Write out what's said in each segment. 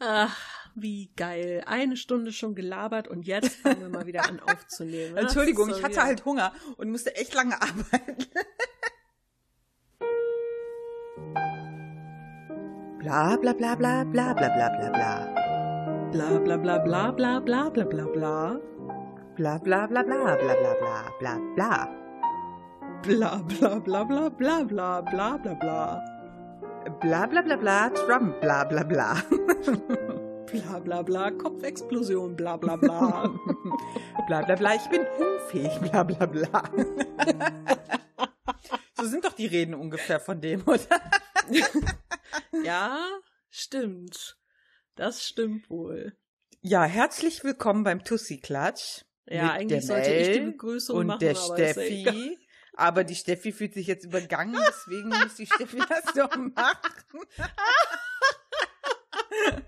Ach, wie geil. Eine Stunde schon gelabert und jetzt fangen wir mal wieder an aufzunehmen. Entschuldigung, ich hatte wieder... halt Hunger und musste echt lange arbeiten. bla bla bla bla bla bla bla bla bla. Bla bla bla bla bla bla bla bla bla. Bla bla bla bla bla bla bla bla bla. Bla bla bla bla bla bla bla bla bla bla bla bla bla, Trump, bla bla bla. bla bla bla, Kopfexplosion, bla bla bla. bla bla bla, ich bin unfähig, bla bla bla. so sind doch die Reden ungefähr von dem, oder? ja, stimmt. Das stimmt wohl. Ja, herzlich willkommen beim Tussi-Klatsch. Ja, eigentlich sollte ich die Begrüßung und machen. Und der Steffi. Aber die Steffi fühlt sich jetzt übergangen, deswegen muss die Steffi das doch machen.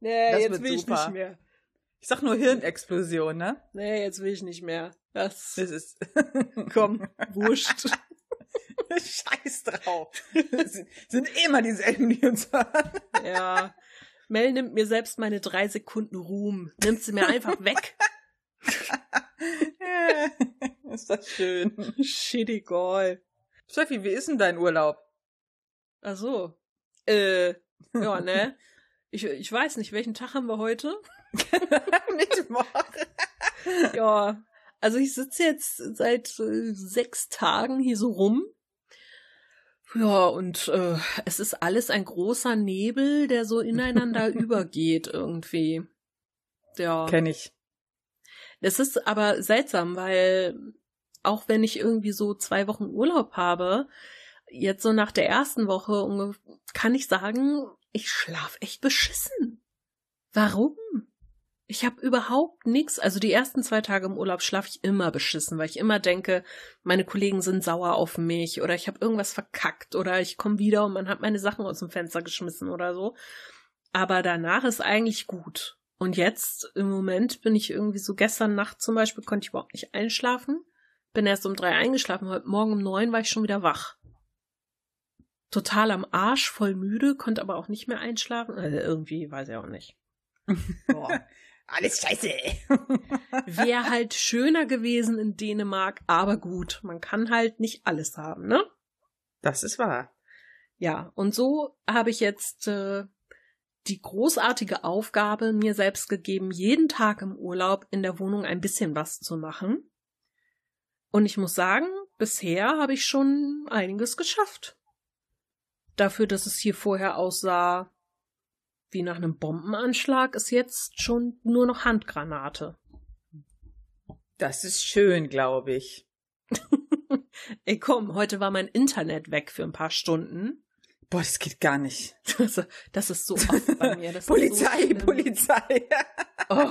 nee, das jetzt will super. ich nicht mehr. Ich sag nur Hirnexplosion, ne? Nee, jetzt will ich nicht mehr. Das, das ist. Komm, wurscht. Scheiß drauf. Das sind, sind immer dieselben, die uns hören. Ja. Mel nimmt mir selbst meine drei Sekunden Ruhm. Nimmt sie mir einfach weg. ist das schön. Shitty Goal. Steffi, wie ist denn dein Urlaub? Ach so. Äh, ja, ne? Ich, ich weiß nicht, welchen Tag haben wir heute? Mittwoch. ja, also ich sitze jetzt seit äh, sechs Tagen hier so rum. Ja, und äh, es ist alles ein großer Nebel, der so ineinander übergeht irgendwie. Ja. Kenn ich. Das ist aber seltsam, weil auch wenn ich irgendwie so zwei Wochen Urlaub habe, jetzt so nach der ersten Woche kann ich sagen, ich schlaf echt beschissen. Warum? Ich habe überhaupt nichts. Also die ersten zwei Tage im Urlaub schlafe ich immer beschissen, weil ich immer denke, meine Kollegen sind sauer auf mich oder ich habe irgendwas verkackt oder ich komme wieder und man hat meine Sachen aus dem Fenster geschmissen oder so. Aber danach ist eigentlich gut. Und jetzt im Moment bin ich irgendwie so gestern Nacht zum Beispiel konnte ich überhaupt nicht einschlafen. Bin erst um drei eingeschlafen. Heute Morgen um neun war ich schon wieder wach. Total am Arsch, voll müde, konnte aber auch nicht mehr einschlafen. Also irgendwie, weiß ich auch nicht. Boah. Alles scheiße. Wäre halt schöner gewesen in Dänemark, aber gut, man kann halt nicht alles haben, ne? Das ist wahr. Ja, und so habe ich jetzt äh, die großartige Aufgabe mir selbst gegeben, jeden Tag im Urlaub in der Wohnung ein bisschen was zu machen. Und ich muss sagen, bisher habe ich schon einiges geschafft. Dafür, dass es hier vorher aussah wie nach einem Bombenanschlag, ist jetzt schon nur noch Handgranate. Das ist schön, glaube ich. Ey, komm, heute war mein Internet weg für ein paar Stunden. Boah, das geht gar nicht. Das, das ist so oft bei mir. Polizei, so Polizei. oh,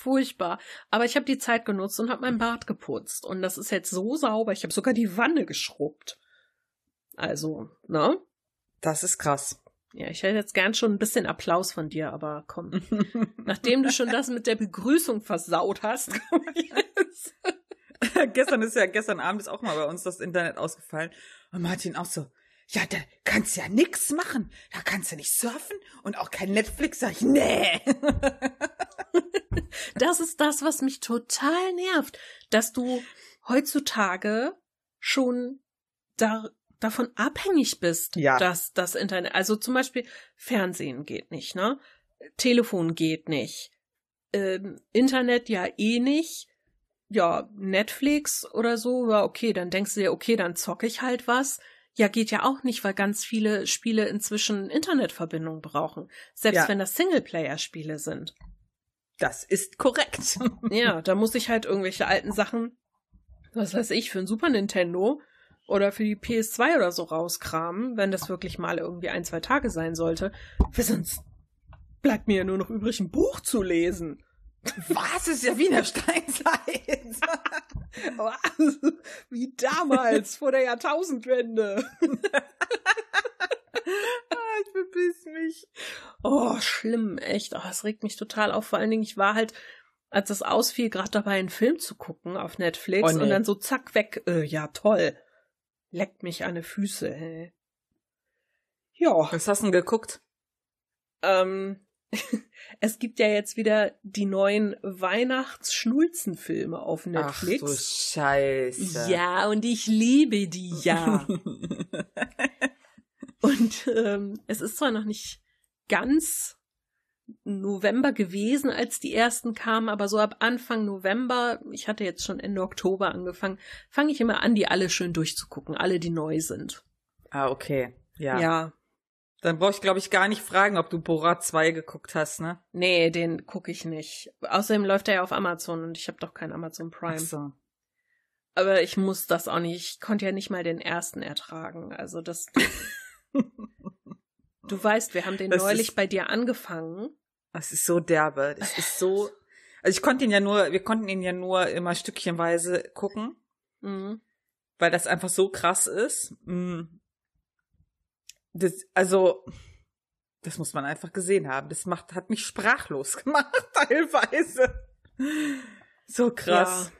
furchtbar. Aber ich habe die Zeit genutzt und habe mein Bad geputzt. Und das ist jetzt so sauber. Ich habe sogar die Wanne geschrubbt. Also, ne? Das ist krass. Ja, ich hätte jetzt gern schon ein bisschen Applaus von dir, aber komm. Nachdem du schon das mit der Begrüßung versaut hast, komm jetzt. gestern ist ja, gestern Abend ist auch mal bei uns das Internet ausgefallen. Und Martin auch so, ja, da kannst du ja nix machen. Da kannst du nicht surfen und auch kein Netflix. Sag ich, nee. das ist das, was mich total nervt, dass du heutzutage schon da, davon abhängig bist, ja. dass das Internet, also zum Beispiel Fernsehen geht nicht, ne? Telefon geht nicht. Ähm, Internet ja eh nicht. Ja, Netflix oder so, ja, okay, dann denkst du dir, okay, dann zocke ich halt was ja, geht ja auch nicht, weil ganz viele Spiele inzwischen Internetverbindung brauchen. Selbst ja. wenn das Singleplayer-Spiele sind. Das ist korrekt. ja, da muss ich halt irgendwelche alten Sachen, was weiß ich, für ein Super Nintendo oder für die PS2 oder so rauskramen, wenn das wirklich mal irgendwie ein, zwei Tage sein sollte. Weil sonst bleibt mir ja nur noch übrig, ein Buch zu lesen. Was ist ja Wiener Steinzeit? Was? Wie damals, vor der Jahrtausendwende. Ah, ich bebiss mich. Oh, schlimm, echt. Oh, es regt mich total auf. Vor allen Dingen, ich war halt, als das ausfiel, gerade dabei, einen Film zu gucken auf Netflix oh, nee. und dann so zack weg. Äh, ja, toll. Leckt mich an die Füße, ey. Ja. Was hast du denn geguckt? Ähm, es gibt ja jetzt wieder die neuen Weihnachts-Schnulzen-Filme auf Netflix. Ach du Scheiße. Ja, und ich liebe die ja. und ähm, es ist zwar noch nicht ganz November gewesen, als die ersten kamen, aber so ab Anfang November, ich hatte jetzt schon Ende Oktober angefangen, fange ich immer an, die alle schön durchzugucken, alle, die neu sind. Ah, okay. Ja. Ja. Dann brauche ich, glaube ich, gar nicht fragen, ob du Borat 2 geguckt hast, ne? Nee, den gucke ich nicht. Außerdem läuft er ja auf Amazon und ich habe doch kein Amazon Prime. Ach so. Aber ich muss das auch nicht. Ich konnte ja nicht mal den ersten ertragen. Also das. du weißt, wir haben den Das neulich ist- bei dir angefangen. Das ist so derbe. Das ist so. Also ich konnte ihn ja nur, wir konnten ihn ja nur immer stückchenweise gucken, Mhm. weil das einfach so krass ist. Mm. Das, also, das muss man einfach gesehen haben. Das macht, hat mich sprachlos gemacht, teilweise. So krass. Ja,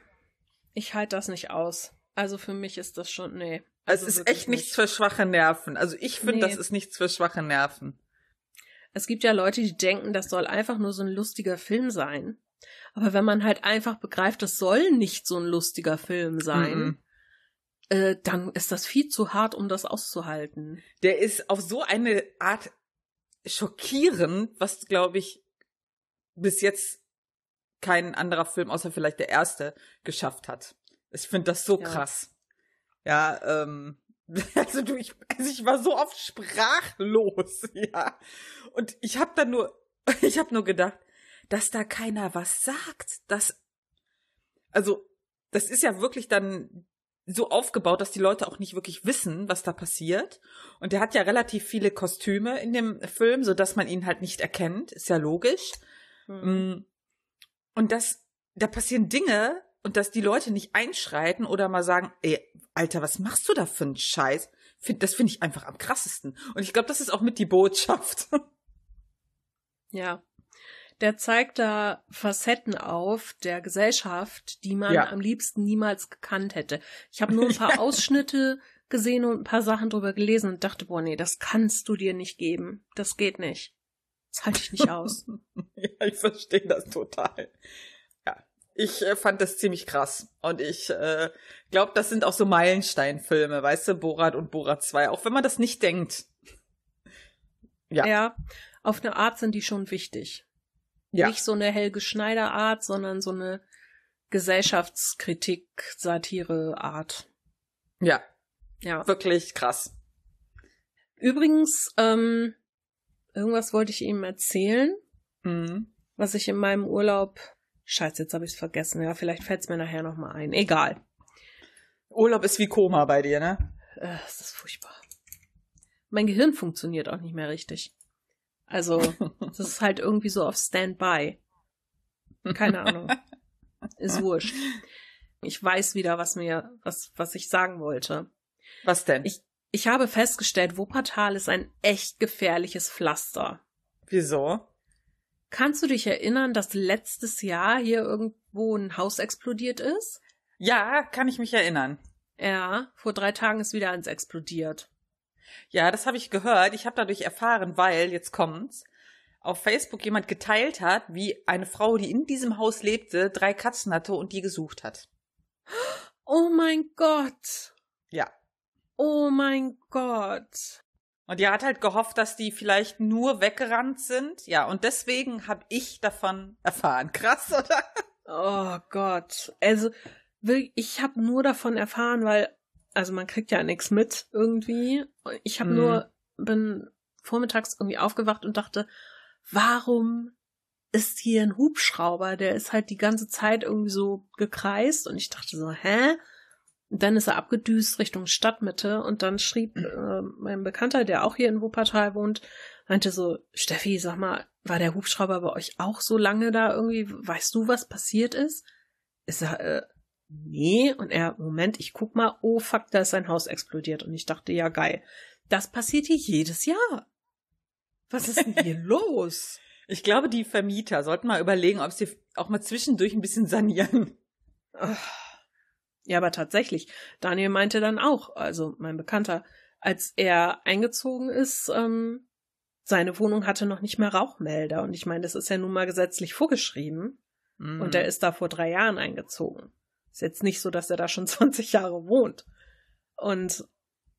ich halte das nicht aus. Also für mich ist das schon, nee. es Also ist wirklich echt nichts für schwache Nerven. Also ich finde, Nee. das ist nichts für schwache Nerven. Es gibt ja Leute, die denken, das soll einfach nur so ein lustiger Film sein. Aber wenn man halt einfach begreift, das soll nicht so ein lustiger Film sein, Mhm. Äh, dann ist das viel zu hart, um das auszuhalten. Der ist auf so eine Art schockierend, was glaube ich bis jetzt kein anderer Film, außer vielleicht der erste, geschafft hat. Ich finde das so Ja. krass. Ja, ähm, also du, ich, also ich war so oft sprachlos, ja. Und ich habe dann nur, ich habe nur gedacht, dass da keiner was sagt. Das, also, das ist ja wirklich dann so aufgebaut, dass die Leute auch nicht wirklich wissen, was da passiert. Und der hat ja relativ viele Kostüme in dem Film, so dass man ihn halt nicht erkennt. Ist ja logisch. Mm. Und das, da passieren Dinge und dass die Leute nicht einschreiten oder mal sagen, ey, Alter, was machst du da für einen Scheiß? Das finde ich einfach am krassesten. Und ich glaube, das ist auch mit die Botschaft. Ja. Der zeigt da Facetten auf der Gesellschaft, die man Ja. am liebsten niemals gekannt hätte. Ich habe nur ein paar Ausschnitte gesehen und ein paar Sachen drüber gelesen und dachte, boah, nee, das kannst du dir nicht geben. Das geht nicht. Das halte ich nicht aus. ja, ich verstehe das total. Ja, ich äh, fand das ziemlich krass. Und ich äh, glaube, das sind auch so Meilensteinfilme, weißt du, Borat und Borat 2, auch wenn man das nicht denkt. Ja. ja, auf eine Art sind die schon wichtig. Ja. Nicht so eine Helge Schneider Art, sondern so eine Gesellschaftskritik, Satire Art. Ja, Ja. wirklich krass. Übrigens, ähm, irgendwas wollte ich ihm erzählen, Mhm. was ich in meinem Urlaub. Scheiße, jetzt habe ich es vergessen. Ja, vielleicht fällt es mir nachher nochmal ein. Egal. Urlaub ist wie Koma bei dir, ne? Äh, es ist furchtbar. Mein Gehirn funktioniert auch nicht mehr richtig. Also, das ist halt irgendwie so auf Standby. Keine Ahnung. Ist wurscht. Ich weiß wieder, was mir, was, was ich sagen wollte. Was denn? Ich, ich habe festgestellt, Wuppertal ist ein echt gefährliches Pflaster. Wieso? Kannst du dich erinnern, dass letztes Jahr hier irgendwo ein Haus explodiert ist? Ja, kann ich mich erinnern. Ja, vor drei Tagen ist wieder eins explodiert. Ja, das habe ich gehört. Ich habe dadurch erfahren, weil, jetzt kommt's, auf Facebook jemand geteilt hat, wie eine Frau, die in diesem Haus lebte, drei Katzen hatte und die gesucht hat. Oh mein Gott. Ja. Oh mein Gott. Und die hat halt gehofft, dass die vielleicht nur weggerannt sind. Ja, und deswegen habe ich davon erfahren. Krass, oder? Oh Gott. Also, wirklich, ich habe nur davon erfahren, weil, also man kriegt ja nichts mit irgendwie. Ich habe Mhm. nur, bin vormittags irgendwie aufgewacht und dachte, warum ist hier ein Hubschrauber? Der ist halt die ganze Zeit irgendwie so gekreist und ich dachte so, hä? Und dann ist er abgedüst Richtung Stadtmitte und dann schrieb äh, mein Bekannter, der auch hier in Wuppertal wohnt, meinte so, Steffi, sag mal, war der Hubschrauber bei euch auch so lange da irgendwie? Weißt du, was passiert ist? Ist er, äh, nee. Und er, Moment, ich guck mal, oh fuck, da ist sein Haus explodiert. Und ich dachte, ja geil. Das passiert hier jedes Jahr. Was ist denn hier los? Ich glaube, die Vermieter sollten mal überlegen, ob sie auch mal zwischendurch ein bisschen sanieren. Ja, aber tatsächlich. Daniel meinte dann auch, also mein Bekannter, als er eingezogen ist, ähm, seine Wohnung hatte noch nicht mehr Rauchmelder. Und ich meine, das ist ja nun mal gesetzlich vorgeschrieben. Mhm. Und er ist da vor drei Jahren eingezogen. Ist jetzt nicht so, dass er da schon 20 Jahre wohnt. Und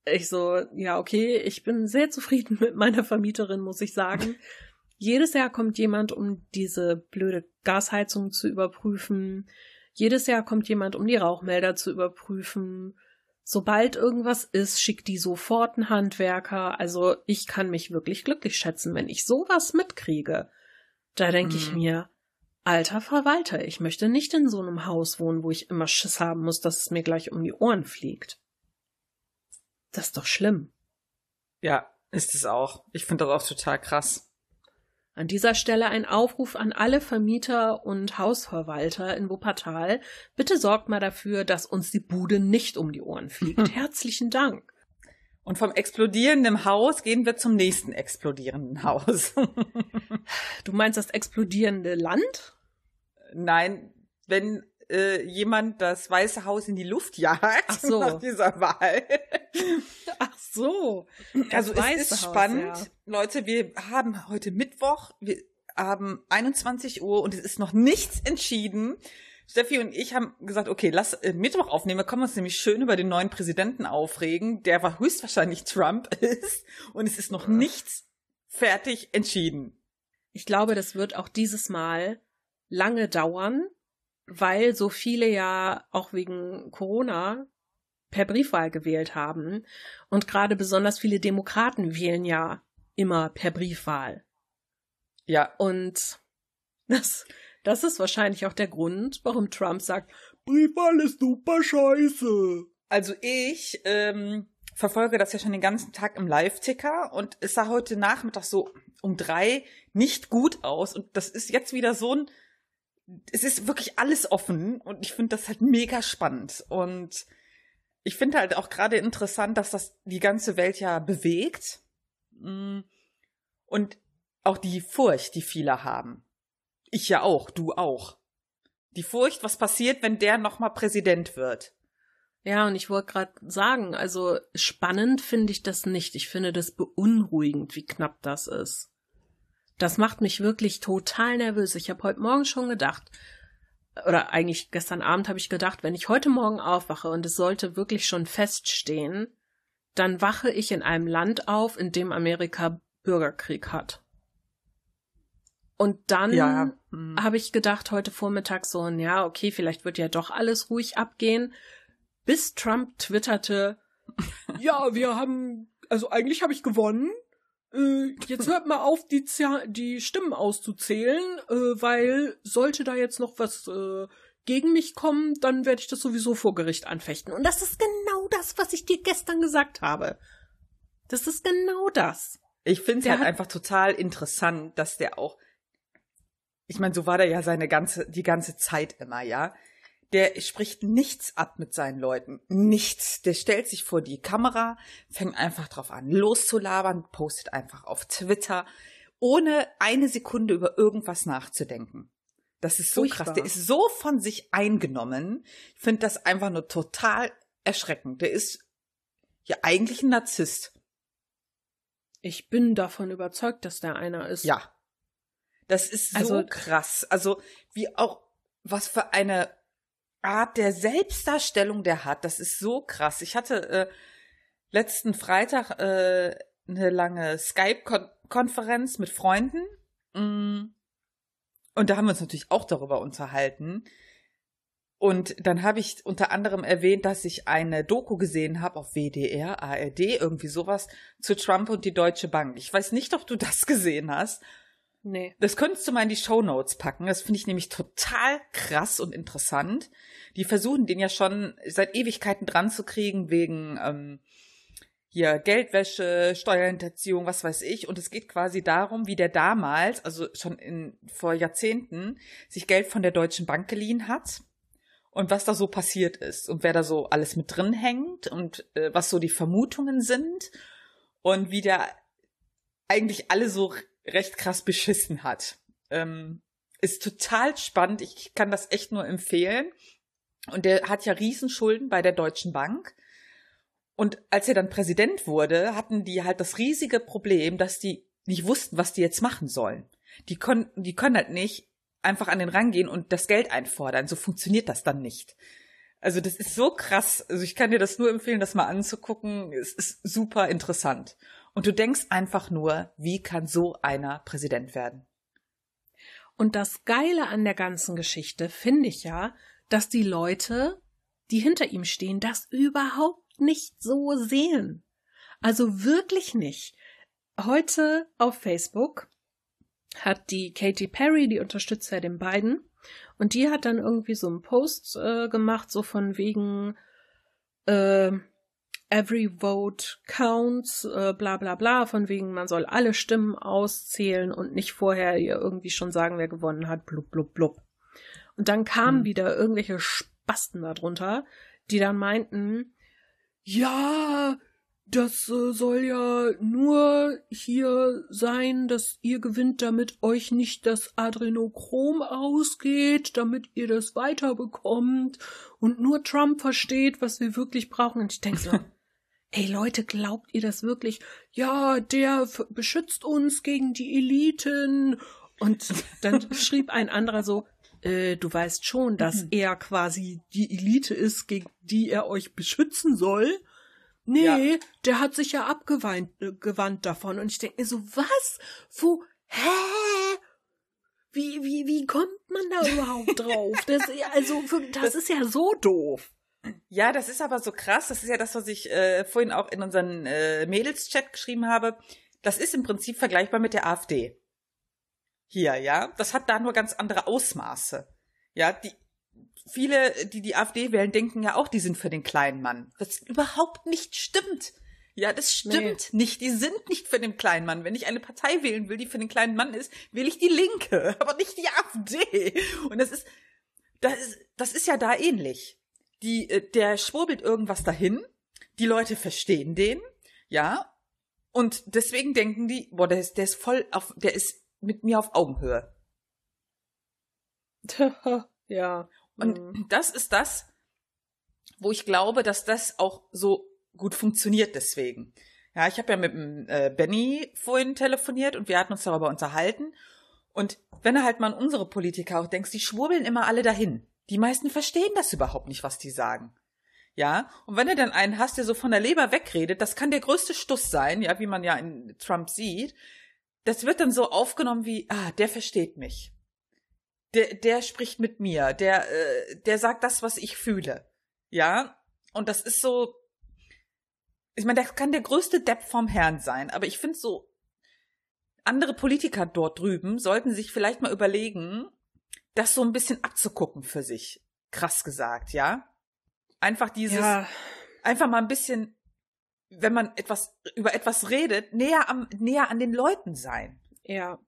ich so, ja, okay, ich bin sehr zufrieden mit meiner Vermieterin, muss ich sagen. Jedes Jahr kommt jemand, um diese blöde Gasheizung zu überprüfen. Jedes Jahr kommt jemand, um die Rauchmelder zu überprüfen. Sobald irgendwas ist, schickt die sofort einen Handwerker. Also ich kann mich wirklich glücklich schätzen, wenn ich sowas mitkriege. Da denke mhm. ich mir, alter Verwalter, ich möchte nicht in so einem Haus wohnen, wo ich immer Schiss haben muss, dass es mir gleich um die Ohren fliegt. Das ist doch schlimm. Ja, ist es auch. Ich finde das auch total krass. An dieser Stelle ein Aufruf an alle Vermieter und Hausverwalter in Wuppertal. Bitte sorgt mal dafür, dass uns die Bude nicht um die Ohren fliegt. Herzlichen Dank. Und vom explodierenden Haus gehen wir zum nächsten explodierenden Haus. du meinst das explodierende Land? Nein, wenn äh, jemand das Weiße Haus in die Luft jagt Ach so. nach dieser Wahl. Ach so. Also es ist Haus, spannend. Ja. Leute, wir haben heute Mittwoch, wir haben 21 Uhr und es ist noch nichts entschieden. Steffi und ich haben gesagt, okay, lass äh, Mittwoch aufnehmen, wir können uns nämlich schön über den neuen Präsidenten aufregen, der war höchstwahrscheinlich Trump ist und es ist noch nichts fertig entschieden. Ich glaube, das wird auch dieses Mal lange dauern, weil so viele ja auch wegen Corona per Briefwahl gewählt haben. Und gerade besonders viele Demokraten wählen ja immer per Briefwahl. Ja. Und das, das ist wahrscheinlich auch der Grund, warum Trump sagt, Briefwahl ist super scheiße. Also ich ähm, verfolge das ja schon den ganzen Tag im Live-Ticker und es sah heute Nachmittag so um drei nicht gut aus. Und das ist jetzt wieder so ein es ist wirklich alles offen und ich finde das halt mega spannend. Und ich finde halt auch gerade interessant, dass das die ganze Welt ja bewegt. Mm. Und auch die Furcht, die viele haben. Ich ja auch, du auch. Die Furcht, was passiert, wenn der nochmal Präsident wird. Ja, und ich wollte gerade sagen, also spannend finde ich das nicht. Ich finde das beunruhigend, wie knapp das ist. Das macht mich wirklich total nervös. Ich habe heute Morgen schon gedacht, oder eigentlich gestern Abend habe ich gedacht, wenn ich heute Morgen aufwache und es sollte wirklich schon feststehen, dann wache ich in einem Land auf, in dem Amerika Bürgerkrieg hat. Und dann ja, hm. habe ich gedacht heute Vormittag so, ja, okay, vielleicht wird ja doch alles ruhig abgehen, bis Trump twitterte, ja, wir haben, also eigentlich habe ich gewonnen, äh, jetzt hört mal auf, die, die Stimmen auszuzählen, äh, weil sollte da jetzt noch was äh, gegen mich kommen, dann werde ich das sowieso vor Gericht anfechten. Und das ist genau das, was ich dir gestern gesagt habe. Das ist genau das. Ich finde es halt einfach total interessant, dass der auch, ich meine, so war der ja seine ganze, die ganze Zeit immer, ja der spricht nichts ab mit seinen Leuten. Nichts. Der stellt sich vor die Kamera, fängt einfach drauf an, loszulabern, postet einfach auf Twitter, ohne eine Sekunde über irgendwas nachzudenken. Das ist so Furchtbar. krass. Der ist so von sich eingenommen. Ich finde das einfach nur total erschreckend. Der ist ja eigentlich ein Narzisst. Ich bin davon überzeugt, dass der einer ist. Ja. Das ist so also, krass. Also, wie auch, was für eine Art der Selbstdarstellung der hat, das ist so krass. Ich hatte äh, letzten Freitag äh, eine lange Skype-Konferenz mit Freunden. Mm. Und da haben wir uns natürlich auch darüber unterhalten. Und dann habe ich unter anderem erwähnt, dass ich eine Doku gesehen habe auf WDR, ARD, irgendwie sowas, zu Trump und die Deutsche Bank. Ich weiß nicht, ob du das gesehen hast. Nee. Das könntest du mal in die Show Notes packen. Das finde ich nämlich total krass und interessant. Die versuchen den ja schon seit Ewigkeiten dran zu kriegen wegen ähm, hier Geldwäsche, Steuerhinterziehung, was weiß ich. Und es geht quasi darum, wie der damals, also schon in, vor Jahrzehnten, sich Geld von der Deutschen Bank geliehen hat und was da so passiert ist und wer da so alles mit drin hängt und äh, was so die Vermutungen sind und wie der eigentlich alle so recht krass beschissen hat. Ähm, ist total spannend. Ich kann das echt nur empfehlen. Und der hat ja Riesenschulden bei der Deutschen Bank. Und als er dann Präsident wurde, hatten die halt das riesige Problem, dass die nicht wussten, was die jetzt machen sollen. Die konnten, die können halt nicht einfach an den rangehen und das Geld einfordern. So funktioniert das dann nicht. Also das ist so krass. Also ich kann dir das nur empfehlen, das mal anzugucken. Es ist super interessant. Und du denkst einfach nur, wie kann so einer Präsident werden? Und das Geile an der ganzen Geschichte finde ich ja, dass die Leute, die hinter ihm stehen, das überhaupt nicht so sehen. Also wirklich nicht. Heute auf Facebook hat die Katy Perry, die unterstützt ja den beiden, und die hat dann irgendwie so einen Post äh, gemacht, so von wegen äh, Every vote counts, äh, bla bla bla, von wegen man soll alle Stimmen auszählen und nicht vorher ihr irgendwie schon sagen, wer gewonnen hat, blub blub blub. Und dann kamen hm. wieder irgendwelche Spasten darunter, die dann meinten, ja, das äh, soll ja nur hier sein, dass ihr gewinnt, damit euch nicht das Adrenochrom ausgeht, damit ihr das weiterbekommt und nur Trump versteht, was wir wirklich brauchen. Und ich denke so, ey Leute, glaubt ihr das wirklich? Ja, der beschützt uns gegen die Eliten. Und dann schrieb ein anderer so, äh, du weißt schon, dass mhm. er quasi die Elite ist, gegen die er euch beschützen soll. Nee, ja. der hat sich ja abgewandt äh, gewandt davon. Und ich denke mir so, was? Wo? Hä? Wie, wie, wie kommt man da überhaupt drauf? Das, also, das, das ist ja so doof. Ja, das ist aber so krass. Das ist ja das, was ich äh, vorhin auch in unseren äh, Mädels-Chat geschrieben habe. Das ist im Prinzip vergleichbar mit der AfD. Hier, ja. Das hat da nur ganz andere Ausmaße. Ja, die, viele, die die AfD wählen, denken ja auch, die sind für den kleinen Mann. Was überhaupt nicht stimmt. Ja, das stimmt nee. nicht. Die sind nicht für den kleinen Mann. Wenn ich eine Partei wählen will, die für den kleinen Mann ist, wähle ich die Linke, aber nicht die AfD. Und das ist, das ist, das ist ja da ähnlich. Die, äh, der schwurbelt irgendwas dahin. Die Leute verstehen den, ja. Und deswegen denken die, boah, der ist, der ist voll auf, der ist mit mir auf Augenhöhe. ja. Und mhm. das ist das, wo ich glaube, dass das auch so gut funktioniert deswegen. Ja, ich habe ja mit dem äh, Benny vorhin telefoniert und wir hatten uns darüber unterhalten. Und wenn du halt mal an unsere Politiker auch denkst, die schwurbeln immer alle dahin. Die meisten verstehen das überhaupt nicht, was die sagen. Ja, und wenn du dann einen hast, der so von der Leber wegredet, das kann der größte Stuss sein, ja, wie man ja in Trump sieht. Das wird dann so aufgenommen wie, ah, der versteht mich der, der spricht mit mir, der, äh, der sagt das, was ich fühle. Ja, und das ist so, ich meine, das kann der größte Depp vom Herrn sein, aber ich finde so, andere Politiker dort drüben sollten sich vielleicht mal überlegen, das so ein bisschen abzugucken für sich. Krass gesagt, ja? Einfach dieses, ja. einfach mal ein bisschen, wenn man etwas, über etwas redet, näher am, näher an den Leuten sein. Ja.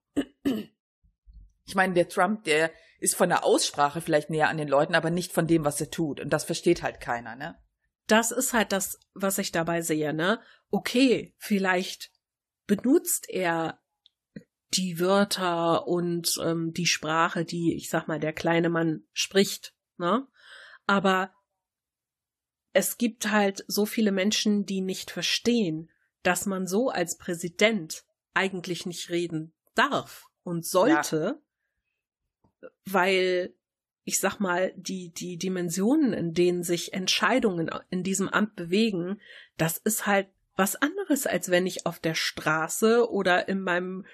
Ich meine, der Trump, der ist von der Aussprache vielleicht näher an den Leuten, aber nicht von dem, was er tut. Und das versteht halt keiner, ne? Das ist halt das, was ich dabei sehe, ne? Okay, vielleicht benutzt er die Wörter und ähm, die Sprache, die, ich sag mal, der kleine Mann spricht, ne? Aber es gibt halt so viele Menschen, die nicht verstehen, dass man so als Präsident eigentlich nicht reden darf und sollte, weil ich sag mal, die, die Dimensionen, in denen sich Entscheidungen in diesem Amt bewegen, das ist halt was anderes, als wenn ich auf der Straße oder in meinem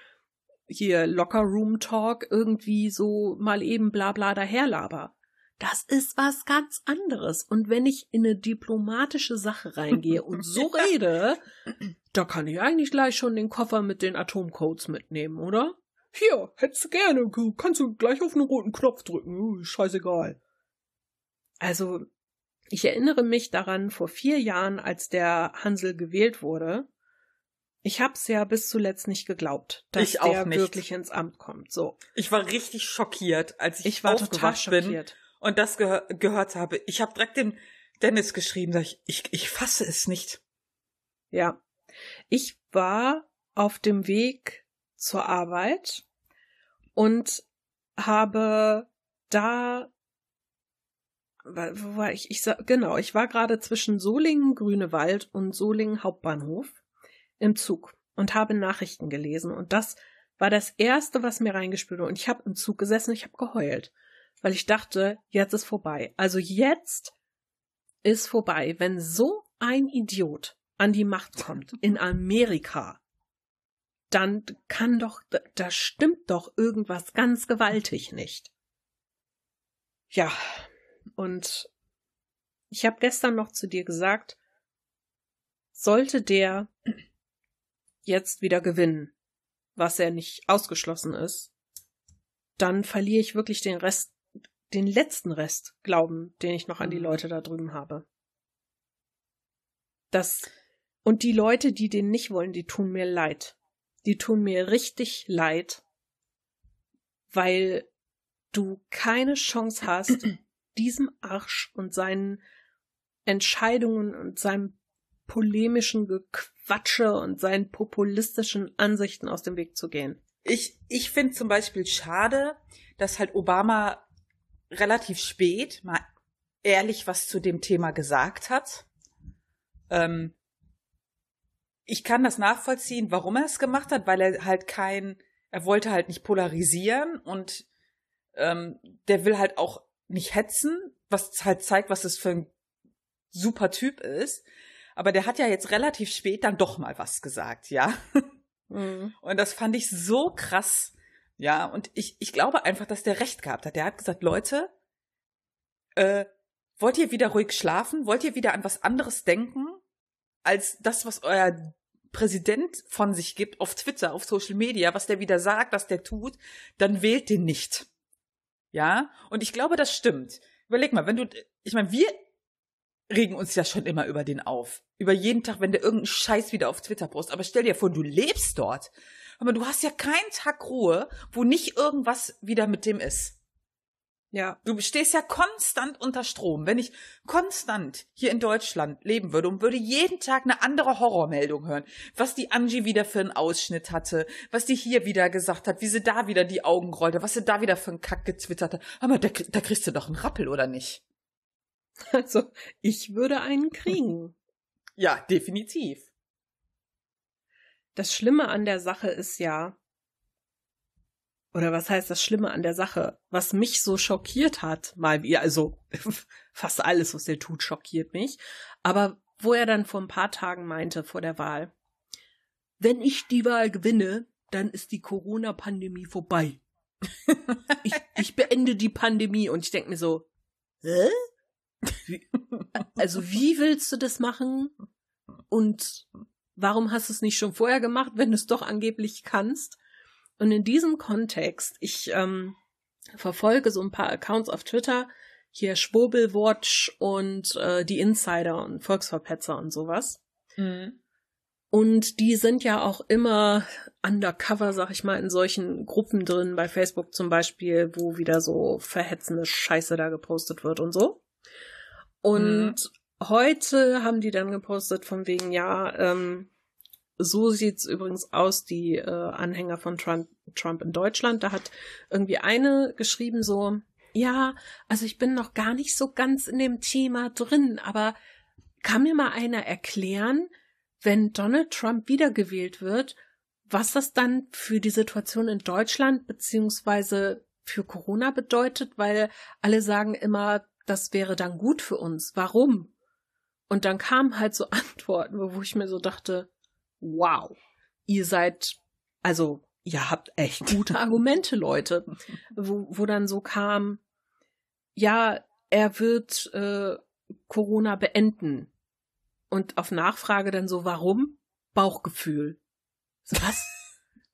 hier Locker Room Talk irgendwie so mal eben bla bla daherlaber. Das ist was ganz anderes. Und wenn ich in eine diplomatische Sache reingehe und so rede, da kann ich eigentlich gleich schon den Koffer mit den Atomcodes mitnehmen, oder? Hier, hättest du gerne, kannst du gleich auf einen roten Knopf drücken, scheißegal. Also, ich erinnere mich daran vor vier Jahren, als der Hansel gewählt wurde. Ich hab's ja bis zuletzt nicht geglaubt, dass ich der nicht. wirklich ins Amt kommt. So. Ich war richtig schockiert, als ich, ich war total schockiert. und das gehör gehört habe. Ich habe direkt dem Dennis geschrieben, ich, ich, ich fasse es nicht. Ja. Ich war auf dem Weg zur Arbeit und habe da wo war ich? Ich genau, ich war gerade zwischen Solingen Grünewald und Solingen Hauptbahnhof im Zug und habe Nachrichten gelesen und das war das erste, was mir reingespült wurde und ich habe im Zug gesessen, ich habe geheult, weil ich dachte, jetzt ist vorbei. Also jetzt ist vorbei, wenn so ein Idiot an die Macht kommt in Amerika, dann kann doch, da stimmt doch irgendwas ganz gewaltig nicht. Ja, und ich habe gestern noch zu dir gesagt, sollte der jetzt wieder gewinnen, was er nicht ausgeschlossen ist, dann verliere ich wirklich den Rest, den letzten Rest Glauben, den ich noch an die mhm. Leute da drüben habe. Das, und die Leute, die den nicht wollen, die tun mir leid. Die tun mir richtig leid, weil du keine Chance hast, diesem Arsch und seinen Entscheidungen und seinem polemischen Gequatsche und seinen populistischen Ansichten aus dem Weg zu gehen. Ich, ich finde zum Beispiel schade, dass halt Obama relativ spät mal ehrlich was zu dem Thema gesagt hat. Ähm, ich kann das nachvollziehen, warum er es gemacht hat, weil er halt kein, er wollte halt nicht polarisieren und ähm, der will halt auch nicht hetzen, was halt zeigt, was das für ein super Typ ist. Aber der hat ja jetzt relativ spät dann doch mal was gesagt, ja. Mhm. Und das fand ich so krass. Ja, und ich, ich glaube einfach, dass der recht gehabt hat. Der hat gesagt, Leute, äh, wollt ihr wieder ruhig schlafen? Wollt ihr wieder an was anderes denken? als das, was euer Präsident von sich gibt auf Twitter, auf Social Media, was der wieder sagt, was der tut, dann wählt den nicht. Ja? Und ich glaube, das stimmt. Überleg mal, wenn du, ich meine, wir regen uns ja schon immer über den auf. Über jeden Tag, wenn der irgendeinen Scheiß wieder auf Twitter postet. Aber stell dir vor, du lebst dort. Aber du hast ja keinen Tag Ruhe, wo nicht irgendwas wieder mit dem ist. Ja. Du stehst ja konstant unter Strom. Wenn ich konstant hier in Deutschland leben würde und würde jeden Tag eine andere Horrormeldung hören, was die Angie wieder für einen Ausschnitt hatte, was die hier wieder gesagt hat, wie sie da wieder die Augen rollte, was sie da wieder für einen Kack gezwittert hat. Aber da, da kriegst du doch einen Rappel, oder nicht? Also, ich würde einen kriegen. ja, definitiv. Das Schlimme an der Sache ist ja, oder was heißt das Schlimme an der Sache? Was mich so schockiert hat, mal wie, also fast alles, was er tut, schockiert mich. Aber wo er dann vor ein paar Tagen meinte, vor der Wahl, wenn ich die Wahl gewinne, dann ist die Corona-Pandemie vorbei. ich, ich beende die Pandemie und ich denke mir so, hä? Wie, also wie willst du das machen? Und warum hast du es nicht schon vorher gemacht, wenn du es doch angeblich kannst? Und in diesem Kontext, ich ähm, verfolge so ein paar Accounts auf Twitter, hier Schwurbelwatch und äh, die Insider und Volksverpetzer und sowas. Mhm. Und die sind ja auch immer undercover, sag ich mal, in solchen Gruppen drin, bei Facebook zum Beispiel, wo wieder so verhetzende Scheiße da gepostet wird und so. Und mhm. heute haben die dann gepostet von wegen, ja, ähm, so sieht's übrigens aus, die äh, Anhänger von Trump, Trump in Deutschland. Da hat irgendwie eine geschrieben so, ja, also ich bin noch gar nicht so ganz in dem Thema drin, aber kann mir mal einer erklären, wenn Donald Trump wiedergewählt wird, was das dann für die Situation in Deutschland beziehungsweise für Corona bedeutet, weil alle sagen immer, das wäre dann gut für uns. Warum? Und dann kamen halt so Antworten, wo ich mir so dachte, wow, ihr seid, also ihr habt echt gute Argumente, Leute, wo, wo dann so kam, ja, er wird äh, Corona beenden. Und auf Nachfrage dann so, warum? Bauchgefühl. Was?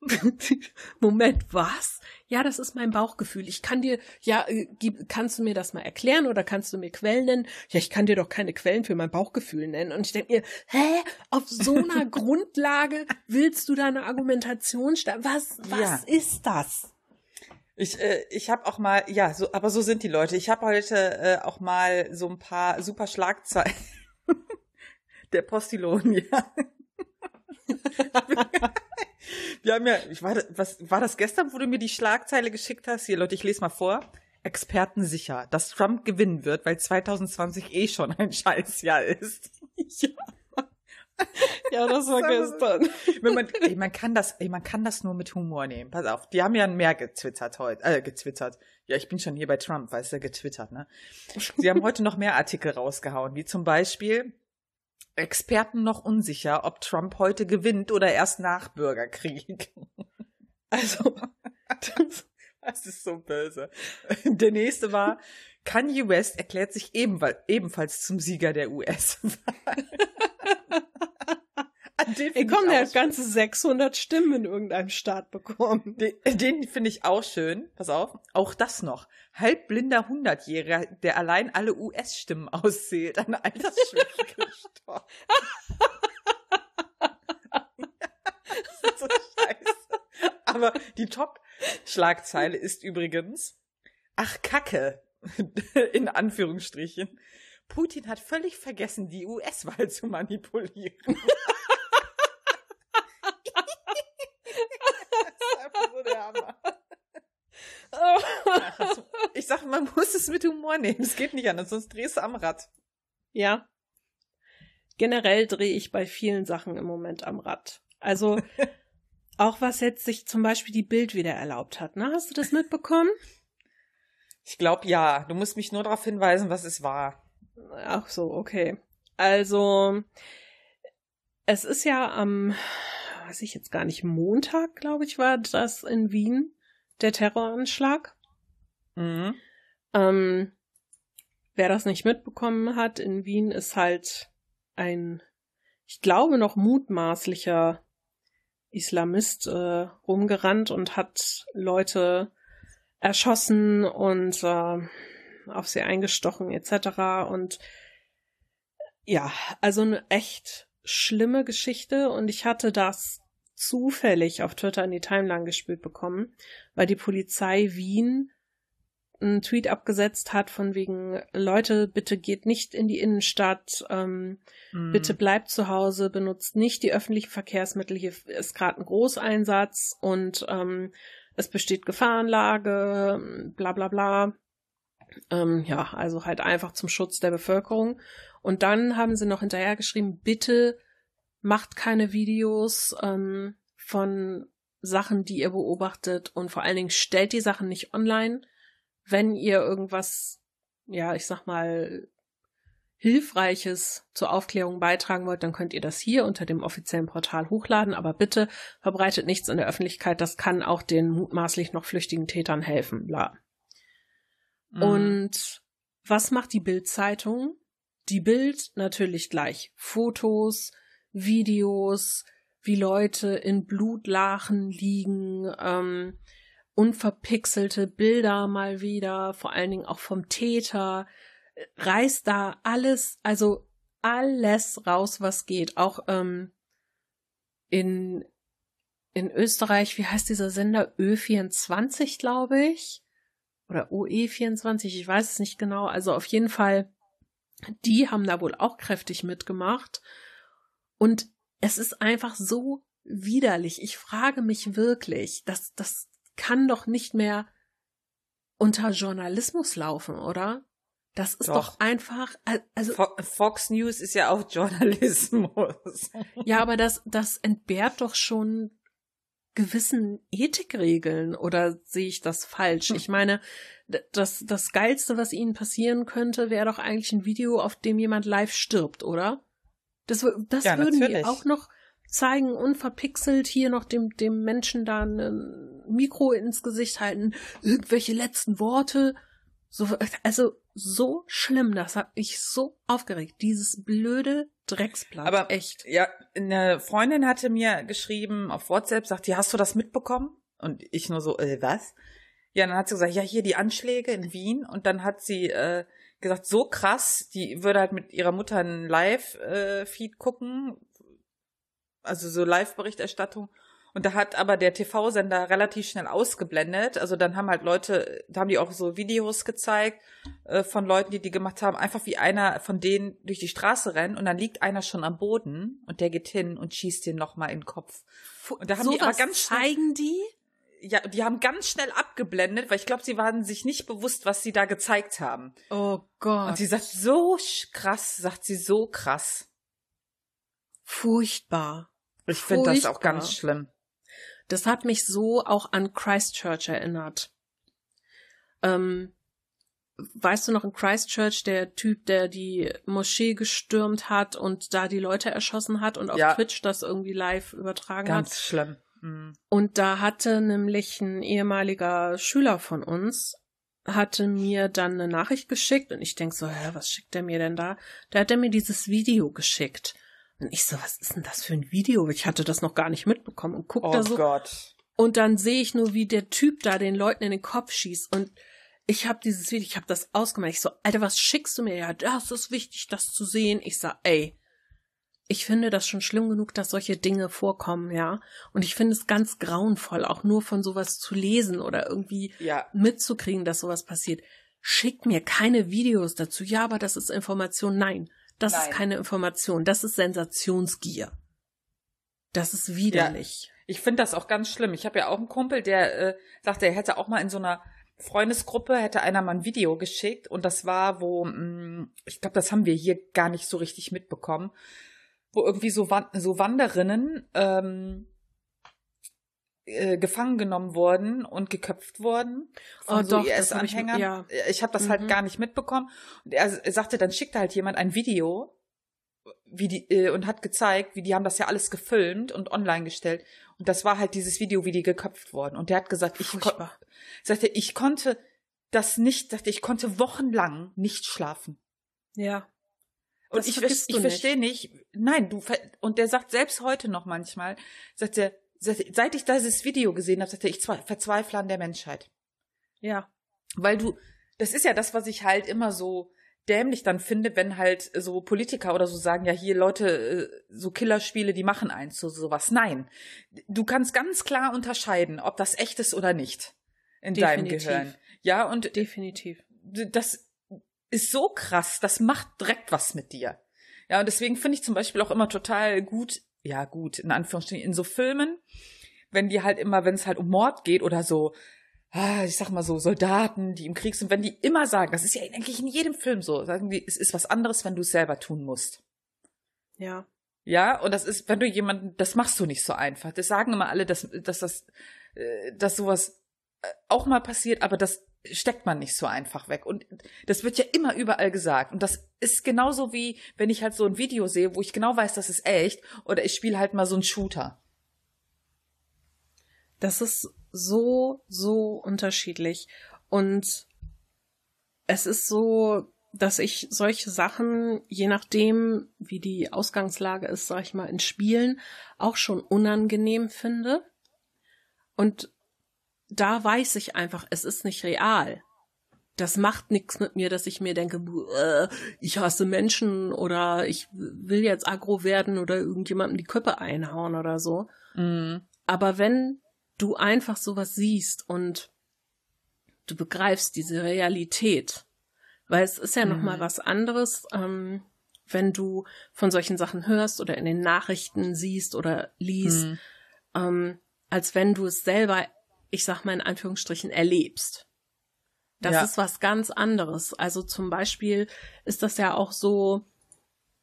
Moment, was? Ja, das ist mein Bauchgefühl. Ich kann dir, ja, äh, kannst du mir das mal erklären oder kannst du mir Quellen nennen? Ja, ich kann dir doch keine Quellen für mein Bauchgefühl nennen. Und ich denke mir, hä? Auf so einer Grundlage willst du da eine Argumentation starten? Was, was ja. ist das? Ich, äh, ich habe auch mal, ja, so, aber so sind die Leute. Ich habe heute äh, auch mal so ein paar super Schlagzeilen. Der Postilon, ja. Wir haben ja, ich war, was, war das gestern, wo du mir die Schlagzeile geschickt hast? Hier, Leute, ich lese mal vor. Experten sicher, dass Trump gewinnen wird, weil 2020 eh schon ein Scheißjahr ist. ja. Ja, das war gestern. Wenn man, ey, man kann das, ey, man kann das nur mit Humor nehmen. Pass auf, die haben ja mehr getwittert heute, äh, getwittert. Ja, ich bin schon hier bei Trump, weißt du, getwittert, ne? Sie haben heute noch mehr Artikel rausgehauen, wie zum Beispiel Experten noch unsicher, ob Trump heute gewinnt oder erst nach Bürgerkrieg. Also, das, das ist so böse. Der nächste war, Kanye West erklärt sich ebenfalls zum Sieger der US-Wahl. Ey, komm, der hat ganze 600 Stimmen in irgendeinem Staat bekommen. Den, den finde ich auch schön. Pass auf. Auch das noch. Halbblinder Hundertjähriger, der allein alle US-Stimmen auszählt, an Altersschwäche gestorben. das ist so scheiße. Aber die Top-Schlagzeile ist übrigens, ach Kacke, in Anführungsstrichen. Putin hat völlig vergessen, die US-Wahl zu manipulieren. Ich sag, man muss es mit Humor nehmen. Es geht nicht anders, sonst drehst du am Rad. Ja. Generell drehe ich bei vielen Sachen im Moment am Rad. Also auch was jetzt sich zum Beispiel die Bild wieder erlaubt hat. Ne? Hast du das mitbekommen? Ich glaube ja. Du musst mich nur darauf hinweisen, was es war. Ach so, okay. Also es ist ja am, weiß ich jetzt gar nicht, Montag, glaube ich, war das in Wien der Terroranschlag. Mhm. Ähm, wer das nicht mitbekommen hat, in Wien ist halt ein, ich glaube noch mutmaßlicher Islamist äh, rumgerannt und hat Leute erschossen und äh, auf sie eingestochen etc. Und ja, also eine echt schlimme Geschichte und ich hatte das zufällig auf Twitter in die Timeline gespielt bekommen, weil die Polizei Wien einen Tweet abgesetzt hat von wegen Leute, bitte geht nicht in die Innenstadt, ähm, mm. bitte bleibt zu Hause, benutzt nicht die öffentlichen Verkehrsmittel, hier ist gerade ein Großeinsatz und ähm, es besteht Gefahrenlage, bla bla bla. Ähm, ja, also halt einfach zum Schutz der Bevölkerung. Und dann haben sie noch hinterhergeschrieben, bitte macht keine Videos ähm, von Sachen, die ihr beobachtet und vor allen Dingen stellt die Sachen nicht online, wenn ihr irgendwas, ja, ich sag mal, Hilfreiches zur Aufklärung beitragen wollt, dann könnt ihr das hier unter dem offiziellen Portal hochladen, aber bitte verbreitet nichts in der Öffentlichkeit, das kann auch den mutmaßlich noch flüchtigen Tätern helfen, bla. Mhm. Und was macht die Bild-Zeitung? Die Bild natürlich gleich Fotos, Videos, wie Leute in Blutlachen liegen, ähm, unverpixelte Bilder mal wieder, vor allen Dingen auch vom Täter, reißt da alles, also alles raus, was geht. Auch ähm, in, in Österreich, wie heißt dieser Sender? Ö24, glaube ich. Oder OE24, ich weiß es nicht genau. Also auf jeden Fall, die haben da wohl auch kräftig mitgemacht. Und es ist einfach so widerlich. Ich frage mich wirklich, das, das kann doch nicht mehr unter Journalismus laufen, oder? Das ist doch, doch einfach, also. Fox News ist ja auch Journalismus. Ja, aber das, das entbehrt doch schon gewissen Ethikregeln oder sehe ich das falsch? Hm. Ich meine, das, das Geilste, was ihnen passieren könnte, wäre doch eigentlich ein Video, auf dem jemand live stirbt, oder? Das, das ja, würden natürlich. die auch noch zeigen, unverpixelt hier noch dem, dem Menschen da ein Mikro ins Gesicht halten, irgendwelche letzten Worte. So, also so schlimm, das hat mich so aufgeregt. Dieses blöde Drecksblatt. Aber echt. Ja, eine Freundin hatte mir geschrieben auf WhatsApp, sagt, ja, hast du das mitbekommen? Und ich nur so, äh, was? Ja, dann hat sie gesagt, ja, hier die Anschläge in Wien. Und dann hat sie äh, gesagt, so krass, die würde halt mit ihrer Mutter einen Live-Feed gucken, also so Live-Berichterstattung. Und da hat aber der TV-Sender relativ schnell ausgeblendet. Also dann haben halt Leute, da haben die auch so Videos gezeigt äh, von Leuten, die die gemacht haben, einfach wie einer von denen durch die Straße rennt und dann liegt einer schon am Boden und der geht hin und schießt den nochmal in den Kopf. Und da haben so die aber ganz schnell, zeigen die? ja, die haben ganz schnell abgeblendet, weil ich glaube, sie waren sich nicht bewusst, was sie da gezeigt haben. Oh Gott. Und sie sagt, so krass, sagt sie, so krass. Furchtbar. Ich finde das auch ganz schlimm. Das hat mich so auch an Christchurch erinnert. Ähm, weißt du noch in Christchurch, der Typ, der die Moschee gestürmt hat und da die Leute erschossen hat und auf ja. Twitch das irgendwie live übertragen Ganz hat? Ganz schlimm. Mhm. Und da hatte nämlich ein ehemaliger Schüler von uns, hatte mir dann eine Nachricht geschickt und ich denk so, hä, was schickt er mir denn da? Da hat er mir dieses Video geschickt. Und ich so, was ist denn das für ein Video? Ich hatte das noch gar nicht mitbekommen und guck oh da so. Gott. Und dann sehe ich nur, wie der Typ da den Leuten in den Kopf schießt und ich habe dieses Video, ich habe das ausgemacht. Ich so, Alter, was schickst du mir? Ja, das ist wichtig, das zu sehen. Ich sag, ey, ich finde das schon schlimm genug, dass solche Dinge vorkommen, ja. Und ich finde es ganz grauenvoll, auch nur von sowas zu lesen oder irgendwie ja. mitzukriegen, dass sowas passiert. Schick mir keine Videos dazu. Ja, aber das ist Information. Nein, das Nein. ist keine Information. Das ist Sensationsgier. Das ist widerlich. Ja, ich finde das auch ganz schlimm. Ich habe ja auch einen Kumpel, der äh, sagte, er hätte auch mal in so einer Freundesgruppe hätte einer mal ein Video geschickt und das war, wo, mh, mm, ich glaube, das haben wir hier gar nicht so richtig mitbekommen, wo irgendwie so, so Wanderinnen ähm, äh, gefangen genommen wurden und geköpft wurden von oh, so IS-Anhängern. Ich, ja. ich habe das halt mhm. halt gar nicht mitbekommen. Und er, sagte, dann schickte halt jemand ein Video wie die, äh, und hat gezeigt, wie die haben das ja alles gefilmt und online gestellt. Und das war halt dieses Video, wie die geköpft wurden. Und der hat gesagt, ich, sagte, ich konnte das nicht, sagte, ich konnte wochenlang nicht schlafen. Ja. Und ich, ich verstehe nicht. Nein, du, und der sagt selbst heute noch manchmal, sagt er, seit ich dieses Video gesehen habe, sagt er, ich verzweifle an der Menschheit. Ja. Weil du, das ist ja das, was ich halt immer so dämlich dann finde, wenn halt so Politiker oder so sagen, ja, hier Leute, äh, so Killerspiele, die machen eins, so sowas. Nein. Du kannst ganz klar unterscheiden, ob das echt ist oder nicht in Definitiv. deinem Gehirn. Ja, und definitiv. Das ist so krass, das macht direkt was mit dir. Ja, und deswegen finde ich zum Beispiel auch immer total gut, ja gut, in Anführungsstrichen, in so Filmen, wenn die halt immer, wenn es halt um Mord geht oder so, ah, ich sag mal so, Soldaten, die im Krieg sind, wenn die immer sagen, das ist ja eigentlich in jedem Film so, sagen die, es ist was anderes, wenn du es selber tun musst. Ja. Ja, und das ist, wenn du jemanden, das machst du nicht so einfach. Das sagen immer alle, dass, dass das, äh, dass sowas äh, auch mal passiert, aber das steckt man nicht so einfach weg. Und das wird ja immer überall gesagt. Und das ist genauso wie, wenn ich halt so ein Video sehe, wo ich genau weiß, das ist echt, oder ich spiele halt mal so einen Shooter. Das ist so, so unterschiedlich. Und es ist so, dass ich solche Sachen, je nachdem, wie die Ausgangslage ist, sag ich mal, in Spielen, auch schon unangenehm finde. Und da weiß ich einfach, es ist nicht real. Das macht nichts mit mir, dass ich mir denke, äh, ich hasse Menschen oder ich will jetzt aggro werden oder irgendjemandem die Köpfe einhauen oder so. Mhm. Aber wenn du einfach sowas siehst und du begreifst diese Realität, weil es ist ja mhm. noch mal was anderes, ähm, wenn du von solchen Sachen hörst oder in den Nachrichten siehst oder liest, mhm. ähm, als wenn du es selber ich sag mal in Anführungsstrichen, erlebst. Das ja. ist was ganz anderes. Also zum Beispiel ist das ja auch so,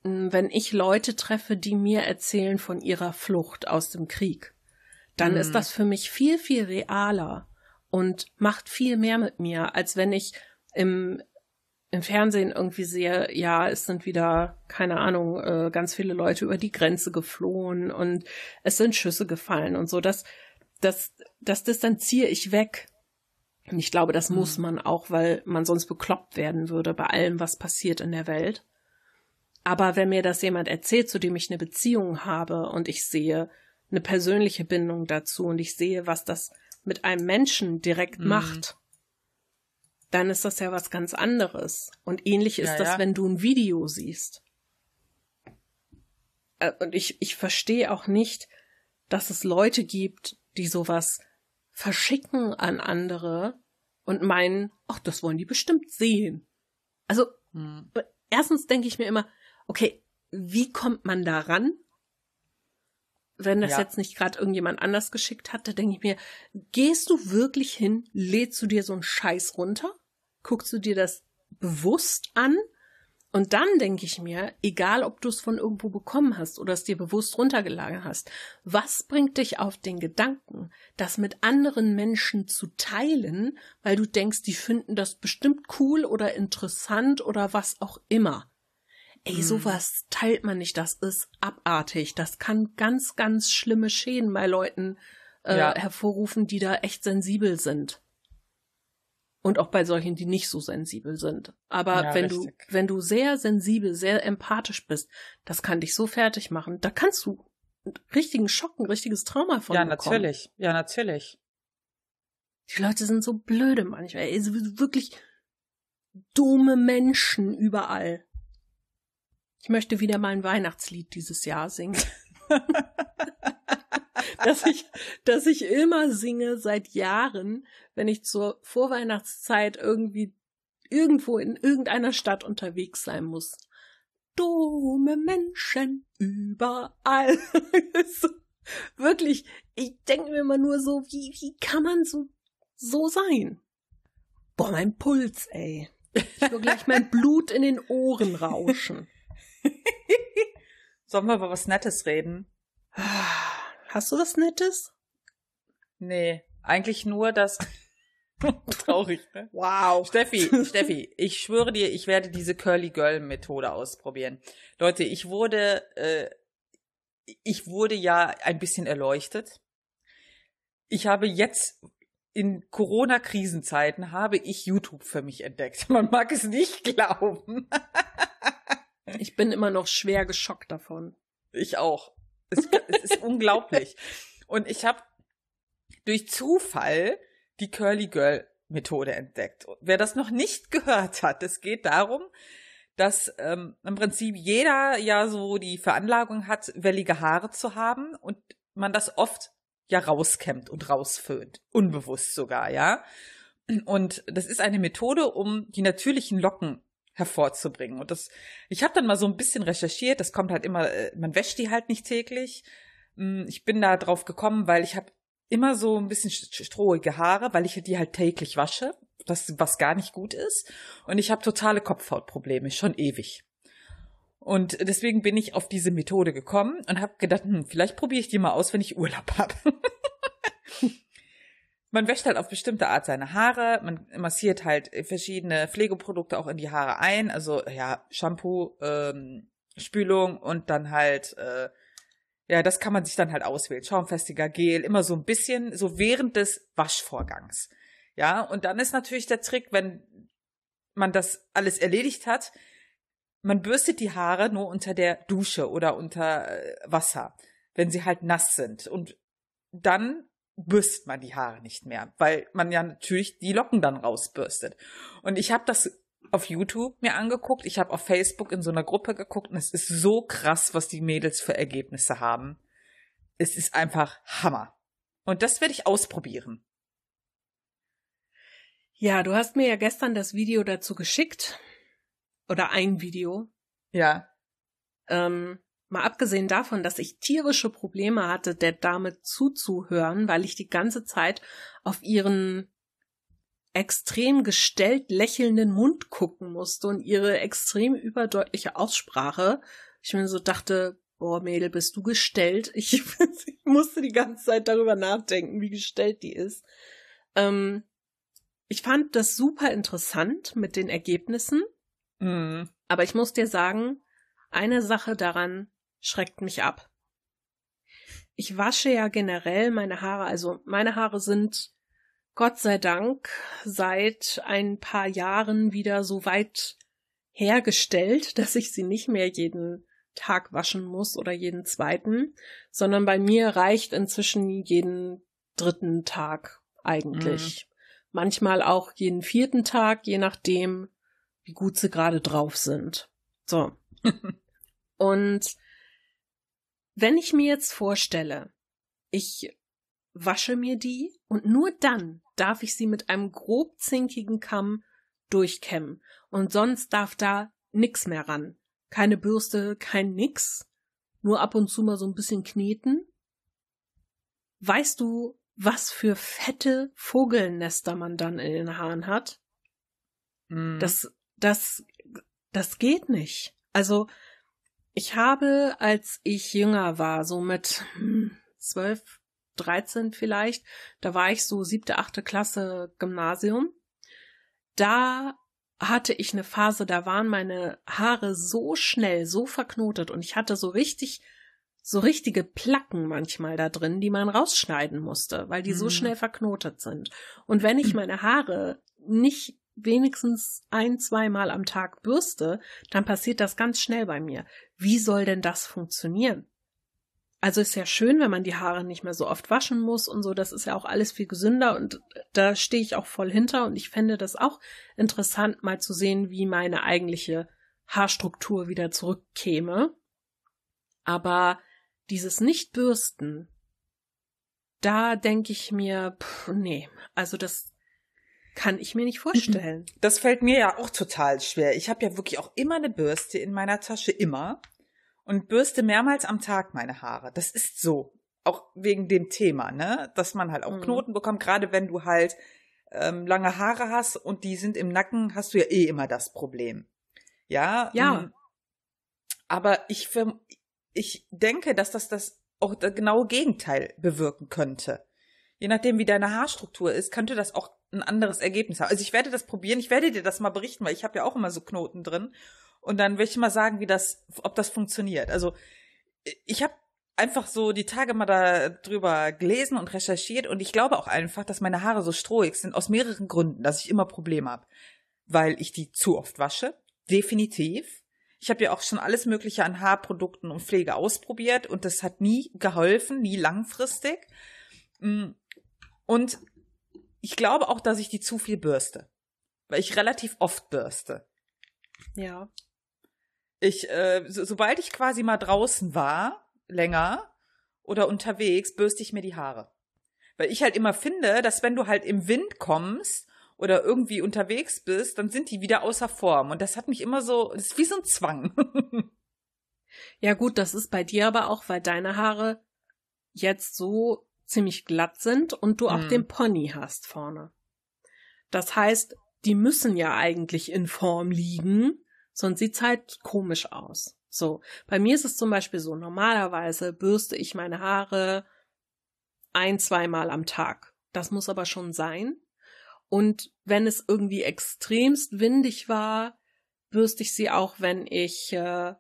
hm, wenn ich Leute treffe, die mir erzählen von ihrer Flucht aus dem Krieg, dann mhm. ist das für mich viel, viel realer und macht viel mehr mit mir, als wenn ich im, im Fernsehen irgendwie sehe, ja, es sind wieder, keine Ahnung, äh, ganz viele Leute über die Grenze geflohen und es sind Schüsse gefallen und so. Das, das, das distanziere ich weg. Und ich glaube, das mhm. muss man auch, weil man sonst bekloppt werden würde bei allem, was passiert in der Welt. Aber wenn mir das jemand erzählt, zu dem ich eine Beziehung habe und ich sehe eine persönliche Bindung dazu und ich sehe, was das mit einem Menschen direkt mhm. macht, dann ist das ja was ganz anderes. Und ähnlich ist ja, das, ja. wenn du ein Video siehst. Äh, und ich, ich verstehe auch nicht, dass es Leute gibt, die sowas verschicken an andere und meinen, ach, das wollen die bestimmt sehen. Also, hm. erstens denke ich mir immer, okay, wie kommt man da ran? Wenn das ja. jetzt nicht gerade irgendjemand anders geschickt hat, da denke ich mir, gehst du wirklich hin, lädst du dir so einen Scheiß runter? Guckst du dir das bewusst an? Und dann denke ich mir, egal ob du es von irgendwo bekommen hast oder es dir bewusst runtergeladen hast, was bringt dich auf den Gedanken, das mit anderen Menschen zu teilen, weil du denkst, die finden das bestimmt cool oder interessant oder was auch immer. Ey, hm. sowas teilt man nicht, das ist abartig. Das kann ganz, ganz schlimme Schäden bei Leuten äh, ja. hervorrufen, die da echt sensibel sind. Und auch bei solchen, die nicht so sensibel sind. Aber ja, wenn richtig. du, wenn du sehr sensibel, sehr empathisch bist, das kann dich so fertig machen. Da kannst du einen richtigen Schock, ein richtiges Trauma von Ja, bekommen. natürlich. Ja, natürlich. Die Leute sind so blöde manchmal. Ey, wirklich dumme Menschen überall. Ich möchte wieder mal ein Weihnachtslied dieses Jahr singen. dass ich, dass ich immer singe seit Jahren, wenn ich zur Vorweihnachtszeit irgendwie irgendwo in irgendeiner Stadt unterwegs sein muss. Dumme Menschen überall. wirklich, ich denke mir immer nur so, wie, wie kann man so, so sein? Boah, mein Puls, ey. Ich will gleich mein Blut in den Ohren rauschen. Sollen wir über was Nettes reden? Hast du was Nettes? Nee, eigentlich nur das. Traurig, ne? Wow. Steffi, Steffi, ich schwöre dir, ich werde diese Curly Girl Methode ausprobieren. Leute, ich wurde, äh, ich wurde ja ein bisschen erleuchtet. Ich habe jetzt in Corona-Krisenzeiten habe ich YouTube für mich entdeckt. Man mag es nicht glauben. ich bin immer noch schwer geschockt davon. Ich auch. Es, es ist unglaublich. Und ich habe durch Zufall die Curly Girl Methode entdeckt. Wer das noch nicht gehört hat, es geht darum, dass ähm, im Prinzip jeder ja so die Veranlagung hat, wellige Haare zu haben und man das oft ja rauskämmt und rausföhnt. Unbewusst sogar, ja. Und das ist eine Methode, um die natürlichen Locken hervorzubringen. Und das, ich habe dann mal so ein bisschen recherchiert, das kommt halt immer, äh, man wäscht die halt nicht täglich. Mm, ich bin da drauf gekommen, weil ich habe immer so ein bisschen strohige Haare, weil ich die halt täglich wasche, das, was gar nicht gut ist. Und ich habe totale Kopfhautprobleme, schon ewig. Und deswegen bin ich auf diese Methode gekommen und habe gedacht, hm, vielleicht probiere ich die mal aus, wenn ich Urlaub habe. man wäscht halt auf bestimmte Art seine Haare, man massiert halt verschiedene Pflegeprodukte auch in die Haare ein, also ja, Shampoo, ähm, Spülung und dann halt, äh, ja, das kann man sich dann halt auswählen. Schaumfestiger Gel, immer so ein bisschen, so während des Waschvorgangs. Ja, und dann ist natürlich der Trick, wenn man das alles erledigt hat, man bürstet die Haare nur unter der Dusche oder unter äh, Wasser, wenn sie halt nass sind. Und dann bürstet man die Haare nicht mehr, weil man ja natürlich die Locken dann rausbürstet. Und ich habe das auf YouTube mir angeguckt, ich habe auf Facebook in so einer Gruppe geguckt und es ist so krass, was die Mädels für Ergebnisse haben. Es ist einfach Hammer. Und das werde ich ausprobieren. Ja, du hast mir ja gestern das Video dazu geschickt. Oder ein Video. Ja. Ähm, Mal abgesehen davon, dass ich tierische Probleme hatte, der Dame zuzuhören, weil ich die ganze Zeit auf ihren extrem gestellt lächelnden Mund gucken musste und ihre extrem überdeutliche Aussprache. Ich mir so dachte, boah, Mädel, bist du gestellt? Ich, ich musste die ganze Zeit darüber nachdenken, wie gestellt die ist. Ähm, ich fand das super interessant mit den Ergebnissen. Mhm. Aber ich muss dir sagen, eine Sache daran schreckt mich ab. Ich wasche ja generell meine Haare, also meine Haare sind Gott sei Dank seit ein paar Jahren wieder so weit hergestellt, dass ich sie nicht mehr jeden Tag waschen muss oder jeden zweiten, sondern bei mir reicht inzwischen jeden dritten Tag eigentlich. Mhm. Manchmal auch jeden vierten Tag, je nachdem, wie gut sie gerade drauf sind. So. Und wenn ich mir jetzt vorstelle, ich wasche mir die und nur dann darf ich sie mit einem grob zinkigen Kamm durchkämmen und sonst darf da nix mehr ran. Keine Bürste, kein nix. Nur ab und zu mal so ein bisschen kneten. Weißt du, was für fette Vogelnester man dann in den Haaren hat? Mm. Das, das das geht nicht. Also, ich habe, als ich jünger war, so mit hm, zwölf, dreizehn vielleicht, da war ich so siebte, achte Klasse Gymnasium. Da hatte ich eine Phase, da waren meine Haare so schnell, so verknotet und ich hatte so richtig, so richtige Placken manchmal da drin, die man rausschneiden musste, weil die mhm. so schnell verknotet sind. Und wenn ich meine Haare nicht wenigstens ein, zweimal am Tag bürste, dann passiert das ganz schnell bei mir. Wie soll denn das funktionieren? Also ist ja schön, wenn man die Haare nicht mehr so oft waschen muss und so, das ist ja auch alles viel gesünder und da stehe ich auch voll hinter und ich fände das auch interessant, mal zu sehen, wie meine eigentliche Haarstruktur wieder zurückkäme. Aber dieses Nicht-Bürsten, da denke ich mir, pff, nee, also das kann ich mir nicht vorstellen. Das fällt mir ja auch total schwer. Ich habe ja wirklich auch immer eine Bürste in meiner Tasche, immer. Und bürste mehrmals am Tag meine Haare. Das ist so. Auch wegen dem Thema, ne? Dass man halt auch mhm. Knoten bekommt, gerade wenn du halt ähm, lange Haare hast und die sind im Nacken, hast du ja eh immer das Problem. Ja. Ja. Ähm, aber ich, ich denke, dass das das auch das genaue Gegenteil bewirken könnte. Je nachdem, wie deine Haarstruktur ist, könnte das auch ein anderes Ergebnis haben. Also ich werde das probieren, ich werde dir das mal berichten, weil ich habe ja auch immer so Knoten drin. Und dann will ich mal sagen, wie das, ob das funktioniert. Also ich habe einfach so die Tage mal da drüber gelesen und recherchiert und ich glaube auch einfach, dass meine Haare so strohig sind aus mehreren Gründen, dass ich immer Probleme habe. Weil ich die zu oft wasche, definitiv. Ich habe ja auch schon alles Mögliche an Haarprodukten und Pflege ausprobiert und das hat nie geholfen, nie langfristig. Mm. Und ich glaube auch, dass ich die zu viel bürste. Weil ich relativ oft bürste. Ja. Ich, äh, so, sobald ich quasi mal draußen war, länger oder unterwegs, bürste ich mir die Haare. Weil ich halt immer finde, dass wenn du halt im Wind kommst oder irgendwie unterwegs bist, dann sind die wieder außer Form. Und das hat mich immer so, das ist wie so ein Zwang. ja gut, das ist bei dir aber auch, weil deine Haare jetzt so ziemlich glatt sind und du auch mhm. den Pony hast vorne. Das heißt, die müssen ja eigentlich in Form liegen, sonst sieht's halt komisch aus. So, bei mir ist es zum Beispiel so, normalerweise bürste ich meine Haare ein, zweimal am Tag. Das muss aber schon sein. Und wenn es irgendwie extremst windig war, bürste ich sie auch, wenn ich äh,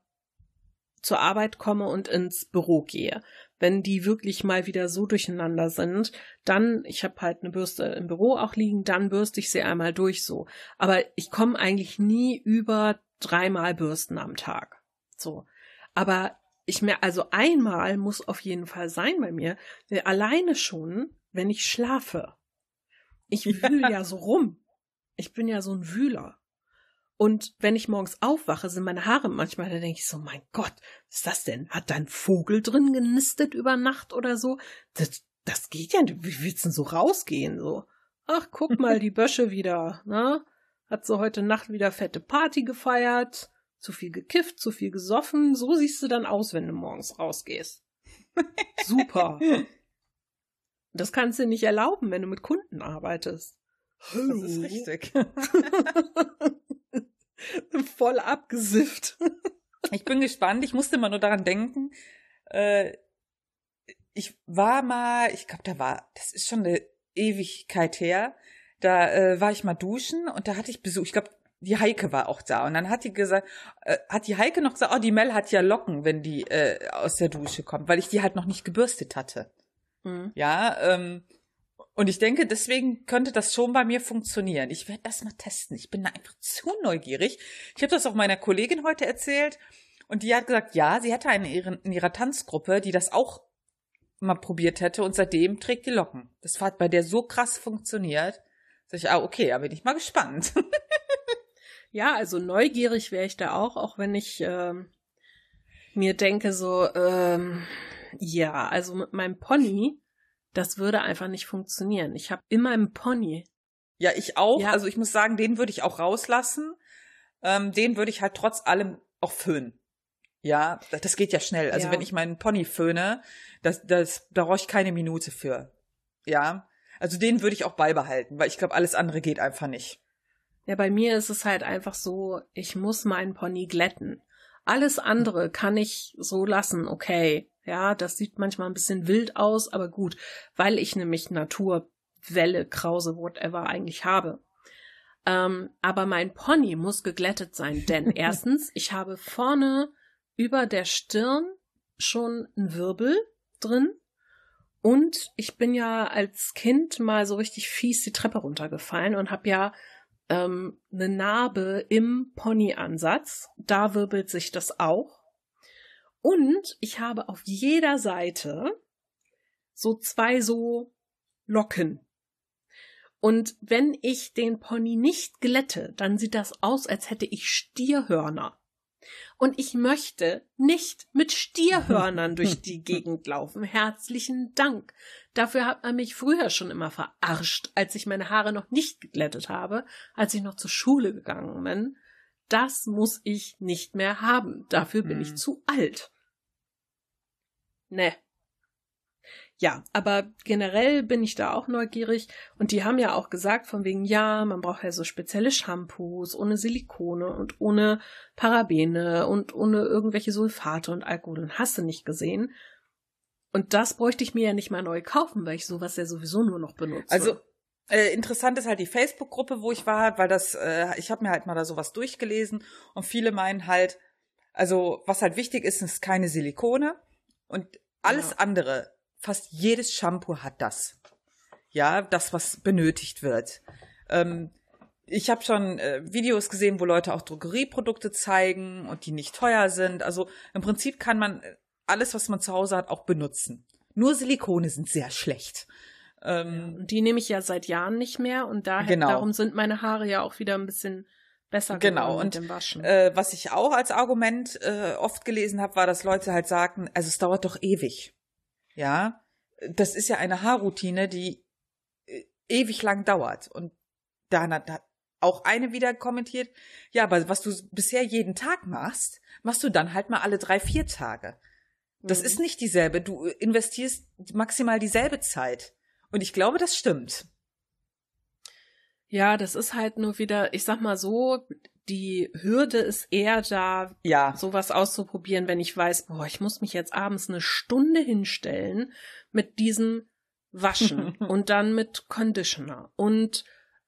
zur Arbeit komme und ins Büro gehe wenn die wirklich mal wieder so durcheinander sind, dann, ich habe halt eine Bürste im Büro auch liegen, dann bürste ich sie einmal durch so. Aber ich komme eigentlich nie über dreimal Bürsten am Tag. So. Aber ich mir, also einmal muss auf jeden Fall sein bei mir, alleine schon, wenn ich schlafe. Ich wühle ja. ja so rum. Ich bin ja so ein Wühler. Und wenn ich morgens aufwache, sind meine Haare manchmal, da denke ich so, mein Gott, was ist das denn? Hat da ein Vogel drin genistet über Nacht oder so? Das, das geht ja nicht. Wie willst du denn so rausgehen? So, ach, guck mal, die Bösche wieder, ne? Hat so heute Nacht wieder fette Party gefeiert, zu viel gekifft, zu viel gesoffen. So siehst du dann aus, wenn du morgens rausgehst. Super. Das kannst du nicht erlauben, wenn du mit Kunden arbeitest. Das ist richtig. Voll abgesifft. ich bin gespannt. Ich musste immer nur daran denken. Äh, ich war mal, ich glaube, da war, das ist schon eine Ewigkeit her. Da äh, war ich mal duschen und da hatte ich Besuch. Ich glaube, die Heike war auch da und dann hat die gesagt, äh, hat die Heike noch gesagt, oh, die Mel hat ja Locken, wenn die äh, aus der Dusche kommt, weil ich die halt noch nicht gebürstet hatte. Mhm. Ja, ähm, und ich denke, deswegen könnte das schon bei mir funktionieren. Ich werde das mal testen. Ich bin da einfach zu neugierig. Ich habe das auch meiner Kollegin heute erzählt und die hat gesagt, ja, sie hätte eine in ihrer Tanzgruppe, die das auch mal probiert hätte und seitdem trägt die Locken. Das hat bei der so krass funktioniert. Sag ich, ah, okay, da bin ich mal gespannt. ja, also neugierig wäre ich da auch, auch wenn ich ähm, mir denke, so, ähm, ja, also mit meinem Pony das würde einfach nicht funktionieren. Ich habe immer im Pony. Ja, ich auch. Ja. Also ich muss sagen, den würde ich auch rauslassen. Ähm, den würde ich halt trotz allem auch föhnen. Ja, das geht ja schnell. Also ja. wenn ich meinen Pony föhne, das, das, da brauche ich keine Minute für. Ja, also den würde ich auch beibehalten, weil ich glaube, alles andere geht einfach nicht. Ja, bei mir ist es halt einfach so, ich muss meinen Pony glätten. Alles andere kann ich so lassen, okay. Ja, das sieht manchmal ein bisschen wild aus, aber gut, weil ich nämlich Naturwelle, Krause, whatever eigentlich habe. Ähm, aber mein Pony muss geglättet sein, denn erstens, ich habe vorne über der Stirn schon einen Wirbel drin. Und ich bin ja als Kind mal so richtig fies die Treppe runtergefallen und habe ja ähm, eine Narbe im Ponyansatz. Da wirbelt sich das auch. Und ich habe auf jeder Seite so zwei so Locken. Und wenn ich den Pony nicht glätte, dann sieht das aus, als hätte ich Stierhörner. Und ich möchte nicht mit Stierhörnern durch die Gegend laufen. Herzlichen Dank. Dafür hat man mich früher schon immer verarscht, als ich meine Haare noch nicht geglättet habe, als ich noch zur Schule gegangen bin. Das muss ich nicht mehr haben. Dafür bin hm. ich zu alt. Ne. Ja, aber generell bin ich da auch neugierig und die haben ja auch gesagt von wegen, ja, man braucht ja so spezielle Shampoos ohne Silikone und ohne Parabene und ohne irgendwelche Sulfate und Alkohol und hast du nicht gesehen. Und das bräuchte ich mir ja nicht mal neu kaufen, weil ich sowas ja sowieso nur noch benutze. Also äh, interessant ist halt die Facebook-Gruppe, wo ich war, weil das, äh, ich habe mir halt mal da sowas durchgelesen und viele meinen halt, also was halt wichtig ist, ist keine Silikone und alles ja. andere fast jedes Shampoo hat das. Ja, das, was benötigt wird. Ähm, ich habe schon äh, Videos gesehen, wo Leute auch Drogerieprodukte zeigen und die nicht teuer sind. Also im Prinzip kann man alles, was man zu Hause hat, auch benutzen. Nur Silikone sind sehr schlecht. Ähm, die nehme ich ja seit Jahren nicht mehr und daher, genau. darum sind meine Haare ja auch wieder ein bisschen besser genau. und, dem Waschen. Äh, was ich auch als Argument äh, oft gelesen habe, war, dass Leute halt sagten, also es dauert doch ewig. Ja, das ist ja eine Haarroutine, die äh, ewig lang dauert. Und da hat auch eine wieder kommentiert, ja, aber was du bisher jeden Tag machst, machst du dann halt mal alle drei, vier Tage. Das mhm. ist nicht dieselbe. Du investierst maximal dieselbe Zeit. Und ich glaube, das stimmt. Ja, das ist halt nur wieder, ich sag mal so, die Hürde ist eher da, ja. sowas auszuprobieren, wenn ich weiß, boah, ich muss mich jetzt abends eine Stunde hinstellen mit diesem Waschen und dann mit Conditioner und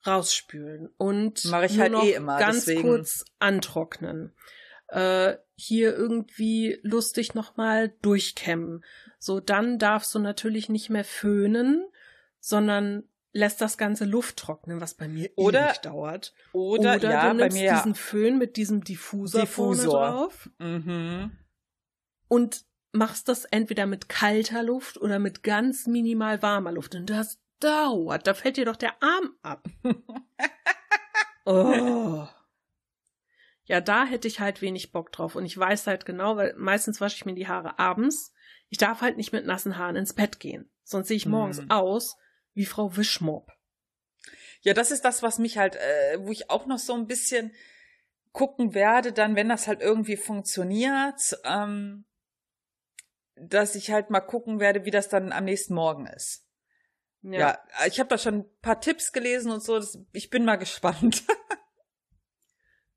rausspülen und Mach ich nur halt noch eh immer, ganz deswegen. kurz antrocknen. Äh, hier irgendwie lustig nochmal durchkämmen. So, dann darfst du natürlich nicht mehr föhnen, sondern lässt das ganze Luft trocknen, was bei mir oder, ewig dauert. Oder, oder ja, du nimmst bei mir diesen Föhn mit diesem Diffusor, Diffusor. vorne drauf mhm. und machst das entweder mit kalter Luft oder mit ganz minimal warmer Luft. Und das dauert, da fällt dir doch der Arm ab. oh. Ja, da hätte ich halt wenig Bock drauf. Und ich weiß halt genau, weil meistens wasche ich mir die Haare abends. Ich darf halt nicht mit nassen Haaren ins Bett gehen. Sonst sehe ich morgens hm. aus wie Frau Wischmopp. Ja, das ist das, was mich halt, äh, wo ich auch noch so ein bisschen gucken werde, dann, wenn das halt irgendwie funktioniert, ähm, dass ich halt mal gucken werde, wie das dann am nächsten Morgen ist. Ja, ja ich habe da schon ein paar Tipps gelesen und so. Das, ich bin mal gespannt.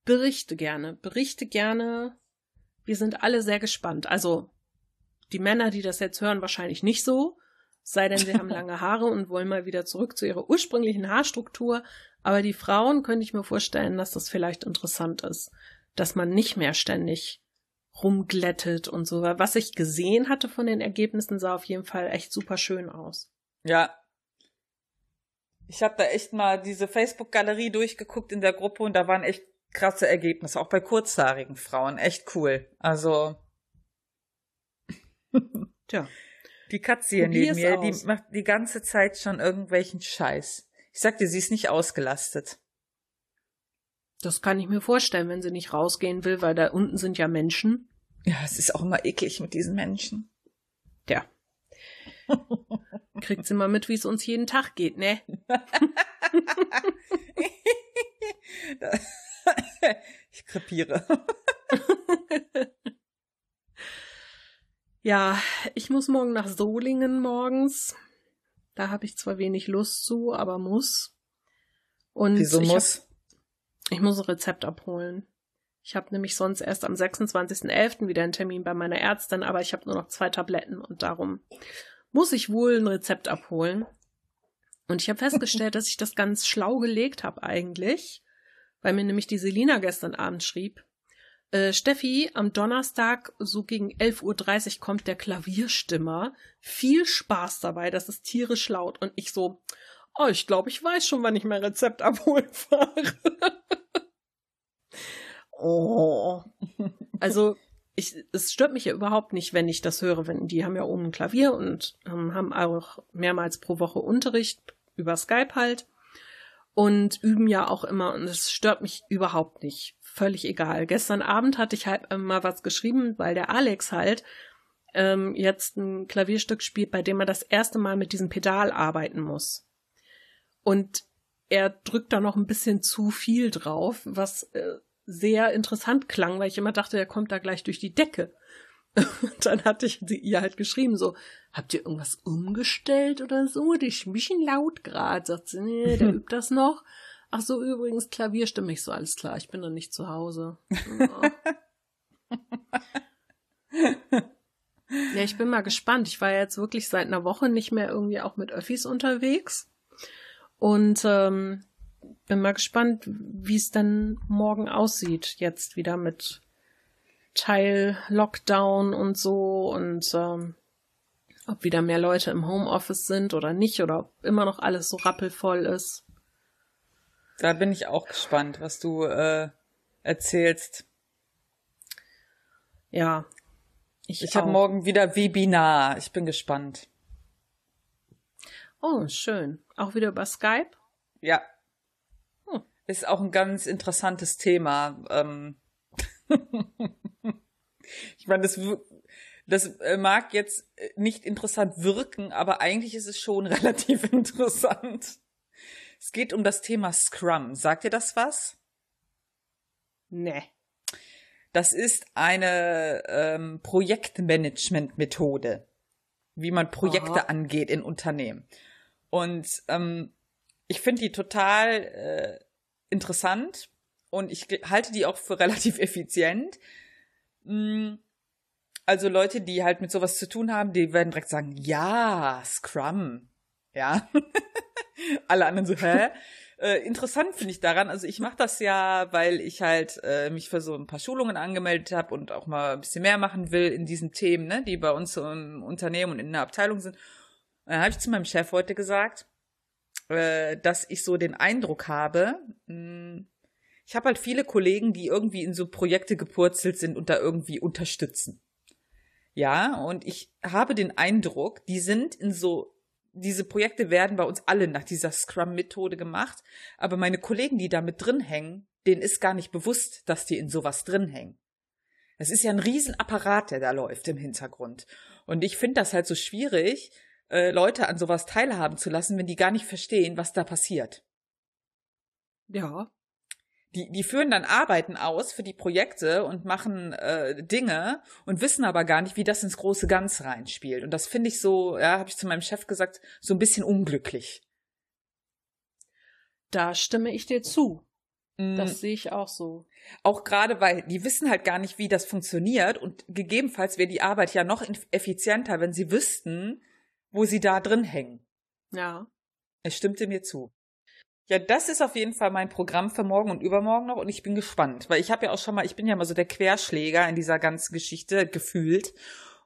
Berichte gerne, berichte gerne. Wir sind alle sehr gespannt. Also die Männer, die das jetzt hören, wahrscheinlich nicht so sei denn sie haben lange Haare und wollen mal wieder zurück zu ihrer ursprünglichen Haarstruktur. Aber die Frauen könnte ich mir vorstellen, dass das vielleicht interessant ist, dass man nicht mehr ständig rumglättet und so. Was ich gesehen hatte von den Ergebnissen, sah auf jeden Fall echt super schön aus. Ja. Ich habe da echt mal diese Facebook-Galerie durchgeguckt in der Gruppe und da waren echt krasse Ergebnisse, auch bei kurzhaarigen Frauen. Echt cool. Also. Tja. Die Katze hier neben mir, aus. die macht die ganze Zeit schon irgendwelchen Scheiß. Ich sag dir, sie ist nicht ausgelastet. Das kann ich mir vorstellen, wenn sie nicht rausgehen will, weil da unten sind ja Menschen. Ja, es ist auch immer eklig mit diesen Menschen. Ja. Kriegt sie mal mit, wie es uns jeden Tag geht, ne? ich krepiere. Ja, ich muss morgen nach Solingen morgens. Da habe ich zwar wenig Lust zu, aber muss. Und Wieso muss? Ich muss ein Rezept abholen. Ich habe nämlich sonst erst am 26.11. wieder einen Termin bei meiner Ärztin, aber ich habe nur noch zwei Tabletten und darum muss ich wohl ein Rezept abholen. Und ich habe festgestellt, dass ich das ganz schlau gelegt habe eigentlich, weil mir nämlich die Selina gestern Abend schrieb. Äh, Steffi, am Donnerstag so gegen 11.30 Uhr kommt der Klavierstimmer. Viel Spaß dabei, das ist tierisch laut. Und ich so, oh, ich glaube, ich weiß schon, wann ich mein Rezept abholen fahre. oh. Also, ich, es stört mich ja überhaupt nicht, wenn ich das höre, wenn die haben ja oben ein Klavier und ähm, haben auch mehrmals pro Woche Unterricht über Skype halt und üben ja auch immer und es stört mich überhaupt nicht. Völlig egal. Gestern Abend hatte ich halt mal was geschrieben, weil der Alex halt ähm, jetzt ein Klavierstück spielt, bei dem er das erste Mal mit diesem Pedal arbeiten muss. Und er drückt da noch ein bisschen zu viel drauf, was äh, sehr interessant klang, weil ich immer dachte, er kommt da gleich durch die Decke. Und dann hatte ich ihr halt geschrieben, so, habt ihr irgendwas umgestellt oder so? Ist ein bisschen laut gerade. Sagt sie, nee, der übt das noch. Ach so, übrigens, Klavier stimme ich so, alles klar, ich bin noch nicht zu Hause. Ja. ja, ich bin mal gespannt. Ich war jetzt wirklich seit einer Woche nicht mehr irgendwie auch mit Öffis unterwegs. Und ähm, bin mal gespannt, wie es dann morgen aussieht, jetzt wieder mit Teil Lockdown und so und ähm, ob wieder mehr Leute im Homeoffice sind oder nicht oder ob immer noch alles so rappelvoll ist. Da bin ich auch gespannt, was du äh, erzählst. Ja. Ich, ich habe morgen wieder Webinar. Ich bin gespannt. Oh, schön. Auch wieder über Skype? Ja. Hm. Ist auch ein ganz interessantes Thema. Ähm ich meine, das, das äh, mag jetzt äh, nicht interessant wirken, aber eigentlich ist es schon relativ interessant. Es geht um das Thema Scrum. Sagt ihr das was? Nee. Das ist eine ähm, Projektmanagement-Methode, wie man Projekte Aha. angeht in Unternehmen. Und ähm, ich finde die total äh, interessant und ich halte die auch für relativ effizient. Mm, also Leute, die halt mit sowas zu tun haben, die werden direkt sagen, ja, Scrum. Ja. Alle anderen so, hä? äh, interessant finde ich daran, also ich mache das ja, weil ich halt äh, mich für so ein paar Schulungen angemeldet habe und auch mal ein bisschen mehr machen will in diesen Themen, ne, die bei uns im Unternehmen und in der Abteilung sind. Und dann habe ich zu meinem Chef heute gesagt, äh, dass ich so den Eindruck habe, mh, hm, ich habe halt viele Kollegen, die irgendwie in so Projekte gepurzelt sind und da irgendwie unterstützen. Ja, und ich habe den Eindruck, die sind in so, diese Projekte werden bei uns alle nach dieser Scrum-Methode gemacht, aber meine Kollegen, die da mit drin hängen, denen ist gar nicht bewusst, dass die in sowas drin hängen. Es ist ja ein Riesenapparat, der da läuft im Hintergrund. Und ich finde das halt so schwierig, äh, Leute an sowas teilhaben zu lassen, wenn die gar nicht verstehen, was da passiert. Ja, die, die führen dann Arbeiten aus für die Projekte und machen äh, Dinge und wissen aber gar nicht, wie das ins große Ganze reinspielt. Und das finde ich so, ja, habe ich zu meinem Chef gesagt, so ein bisschen unglücklich. Da stimme ich dir zu. Mm. Das sehe ich auch so. Auch gerade, weil die wissen halt gar nicht, wie das funktioniert und gegebenenfalls wäre die Arbeit ja noch effizienter, wenn sie wüssten, wo sie da drin hängen. Ja. Es stimmte mir zu. Ja, das ist auf jeden Fall mein Programm für morgen und übermorgen noch und ich bin gespannt, weil ich habe ja auch schon mal, ich bin ja mal so der Querschläger in dieser ganzen Geschichte gefühlt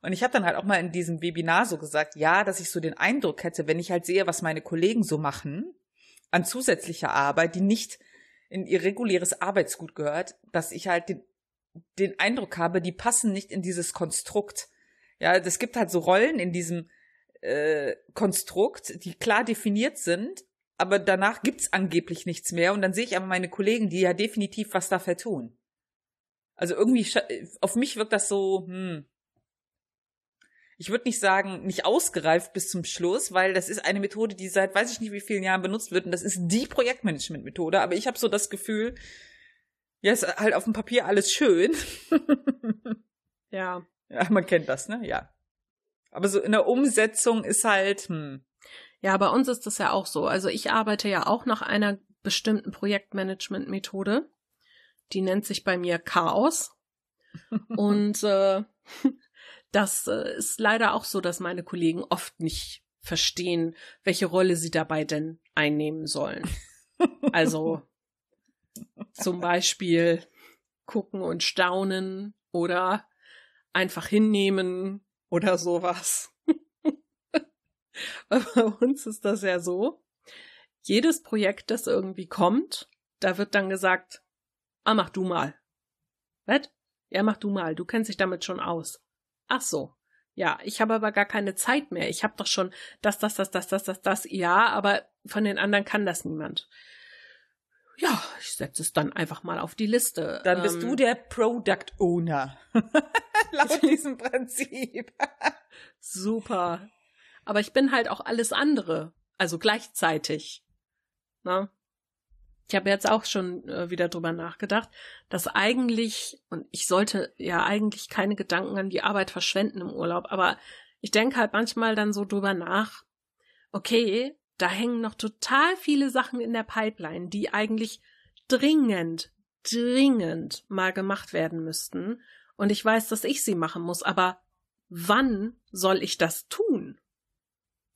und ich habe dann halt auch mal in diesem Webinar so gesagt, ja, dass ich so den Eindruck hätte, wenn ich halt sehe, was meine Kollegen so machen an zusätzlicher Arbeit, die nicht in ihr reguläres Arbeitsgut gehört, dass ich halt den, den Eindruck habe, die passen nicht in dieses Konstrukt. Ja, es gibt halt so Rollen in diesem äh, Konstrukt, die klar definiert sind, aber danach gibt's angeblich nichts mehr und dann sehe ich aber meine Kollegen, die ja definitiv was dafür tun. Also irgendwie, auf mich wirkt das so, hm, ich würde nicht sagen, nicht ausgereift bis zum Schluss, weil das ist eine Methode, die seit weiß ich nicht wie vielen Jahren benutzt wird und das ist die Projektmanagement-Methode, aber ich habe so das Gefühl, ja, ist halt auf dem Papier alles schön. ja. Ja, man kennt das, ne? Ja. Aber so in der Umsetzung ist halt, hm, ja, bei uns ist das ja auch so. Also ich arbeite ja auch nach einer bestimmten Projektmanagement-Methode. Die nennt sich bei mir Chaos. Und äh, das äh, ist leider auch so, dass meine Kollegen oft nicht verstehen, welche Rolle sie dabei denn einnehmen sollen. Also zum Beispiel gucken und staunen oder einfach hinnehmen oder sowas. Bei uns ist das ja so. Jedes Projekt, das irgendwie kommt, da wird dann gesagt, ah, mach du mal. Was? Ja, mach du mal, du kennst dich damit schon aus. Ach so. Ja, ich habe aber gar keine Zeit mehr. Ich habe doch schon das, das, das, das, das, das, das. Ja, aber von den anderen kann das niemand. Ja, ich setze es dann einfach mal auf die Liste. Dann bist ähm, du der Product Owner. Laut diesem Prinzip. Super. Aber ich bin halt auch alles andere. Also gleichzeitig. Na? Ich habe jetzt auch schon äh, wieder drüber nachgedacht, dass eigentlich, und ich sollte ja eigentlich keine Gedanken an die Arbeit verschwenden im Urlaub, aber ich denke halt manchmal dann so drüber nach, okay, da hängen noch total viele Sachen in der Pipeline, die eigentlich dringend, dringend mal gemacht werden müssten. Und ich weiß, dass ich sie machen muss, aber wann soll ich das tun?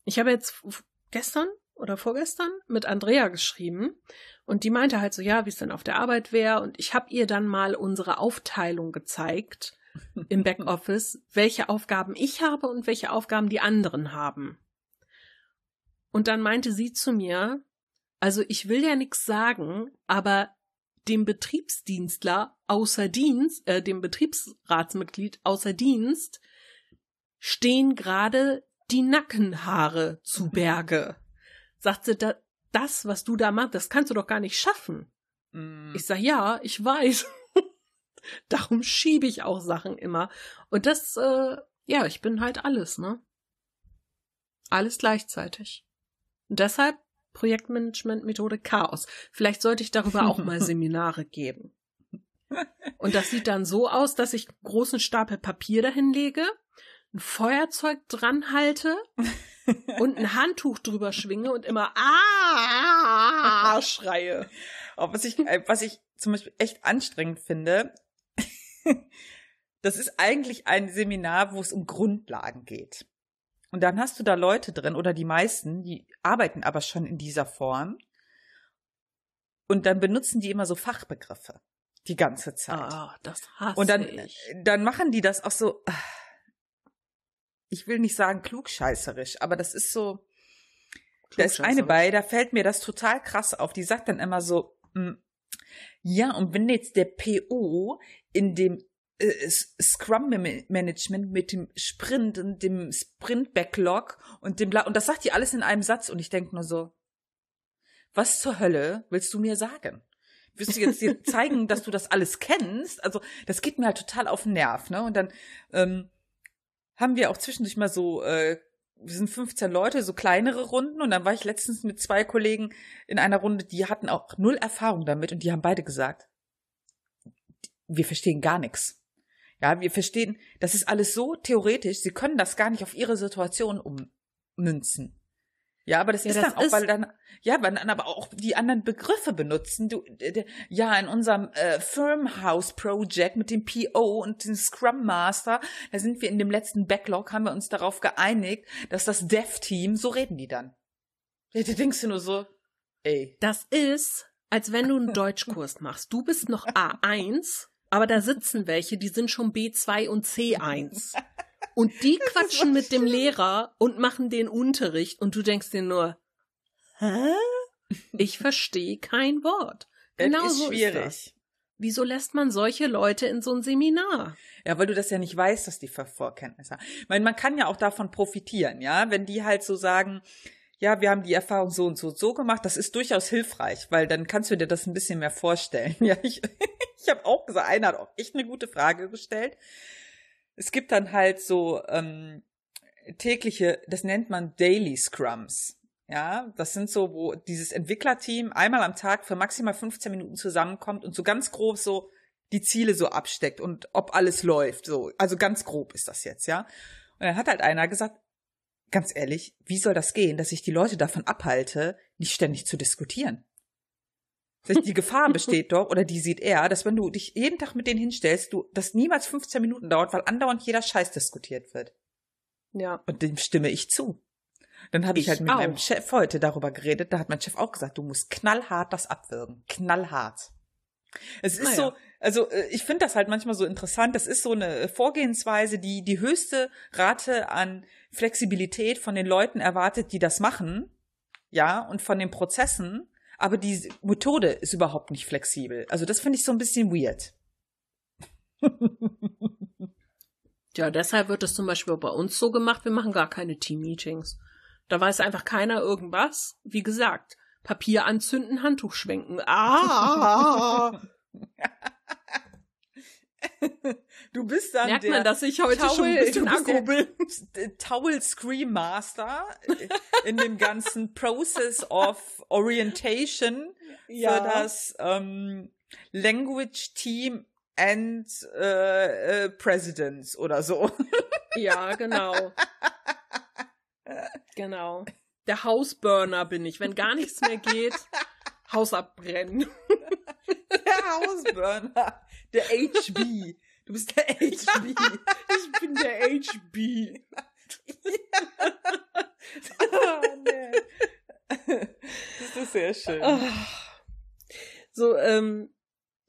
Ich habe jetzt gestern oder vorgestern mit Andrea geschrieben und die meinte halt so, ja, wie es denn auf der Arbeit wäre und ich habe ihr dann mal unsere Aufteilung gezeigt im Backoffice, welche Aufgaben ich habe und welche Aufgaben die anderen haben. Und dann meinte sie zu mir, also ich will ja nichts sagen, aber dem Betriebsdienstler außer Dienst, äh, dem Betriebsratsmitglied außer Dienst stehen gerade die Nackenhaare zu Berge. Sagt sie, da, das, was du da machst, das kannst du doch gar nicht schaffen. Mm. Ich sag, ja, ich weiß. Darum schiebe ich auch Sachen immer. Und das, äh, ja, ich bin halt alles, ne? Alles gleichzeitig. Und deshalb Projektmanagement-Methode Chaos. Vielleicht sollte ich darüber auch mal Seminare geben. Und das sieht dann so aus, dass ich einen großen Stapel Papier dahin lege, ein Feuerzeug dran halte und ein Handtuch drüber schwinge und immer ah schreie. Oh, was ich, äh, was ich zum Beispiel echt anstrengend finde, das ist eigentlich ein Seminar, wo es um Grundlagen geht. Und dann hast du da Leute drin oder die meisten, die arbeiten aber schon in dieser Form. Und dann benutzen die immer so Fachbegriffe die ganze Zeit. Ah, oh, das hasse Und dann, ich. dann machen die das auch so. Ich will nicht sagen klugscheißerisch, aber das ist so. Da ist eine bei, da fällt mir das total krass auf. Die sagt dann immer so, hm, ja, und wenn jetzt der PO in dem äh, Scrum Management mit dem Sprint und dem Sprint Backlog und dem Bla und das sagt die alles in einem Satz und ich denke nur so, was zur Hölle willst du mir sagen? Willst du jetzt dir zeigen, dass du das alles kennst? Also das geht mir halt total auf den Nerv, ne? Und dann ähm, haben wir auch zwischendurch mal so, äh, wir sind 15 Leute, so kleinere Runden und dann war ich letztens mit zwei Kollegen in einer Runde, die hatten auch null Erfahrung damit und die haben beide gesagt, wir verstehen gar nichts. Ja, wir verstehen, das ist alles so theoretisch, sie können das gar nicht auf ihre Situation ummünzen. Ja, aber das ja, ist das dann auch, weil dann, ja, weil dann aber auch die anderen Begriffe benutzen. Du, ja, in unserem äh, Firmhouse Project mit dem PO und dem Scrum Master, da sind wir in dem letzten Backlog, haben wir uns darauf geeinigt, dass das Dev-Team, so reden die dann. Da denkst du nur so, ey. Das ist, als wenn du einen Deutschkurs machst. Du bist noch A1 aber da sitzen welche, die sind schon B2 und C1. Und die quatschen mit dem Lehrer und machen den Unterricht und du denkst dir nur, hä? Ich verstehe kein Wort. Genau ist so schwierig. Ist das. Wieso lässt man solche Leute in so ein Seminar? Ja, weil du das ja nicht weißt, dass die Vorkenntnisse haben. Ich meine, man kann ja auch davon profitieren, ja, wenn die halt so sagen, ja, wir haben die Erfahrung so und so und so gemacht, das ist durchaus hilfreich, weil dann kannst du dir das ein bisschen mehr vorstellen. Ja, ich, ich habe auch gesagt, einer hat auch echt eine gute Frage gestellt. Es gibt dann halt so ähm, tägliche, das nennt man Daily Scrums. Ja, das sind so, wo dieses Entwicklerteam einmal am Tag für maximal 15 Minuten zusammenkommt und so ganz grob so die Ziele so absteckt und ob alles läuft. So, also ganz grob ist das jetzt, ja. Und dann hat halt einer gesagt, ganz ehrlich, wie soll das gehen, dass ich die Leute davon abhalte, nicht ständig zu diskutieren? Die Gefahr besteht doch, oder die sieht er, dass wenn du dich jeden Tag mit denen hinstellst, du, das niemals 15 Minuten dauert, weil andauernd jeder Scheiß diskutiert wird. Ja. Und dem stimme ich zu. Dann habe ich, ich, halt mit auch. meinem Chef heute darüber geredet. Da hat mein Chef auch gesagt, du musst knallhart das abwürgen. Knallhart. Es ist naja. so, also äh, ich finde das halt manchmal so interessant. Das ist so eine Vorgehensweise, die die höchste Rate an Flexibilität von den Leuten erwartet, die das machen. Ja, und von den Prozessen. Aber die Methode ist überhaupt nicht flexibel. Also das finde ich so ein bisschen weird. ja, deshalb wird es zum Beispiel bei uns so gemacht, wir machen gar keine Team-Meetings. Da weiß einfach keiner irgendwas. Wie gesagt, Papier anzünden, Handtuch schwenken. Ah! Du bist dann Merkt der man, dass ich heute Towel, schon ein bisschen aggro bin. Towel Scream Master in dem ganzen Process of Orientation ja. für das ähm, Language Team and äh, äh, Presidents oder so. Ja, genau. Genau. Der Hausburner bin ich. Wenn gar nichts mehr geht, Haus abbrennen. Der Hausburner. Der HB. Du bist der HB. Ich bin der HB. oh, nee. Das ist sehr schön. Oh. So, ähm,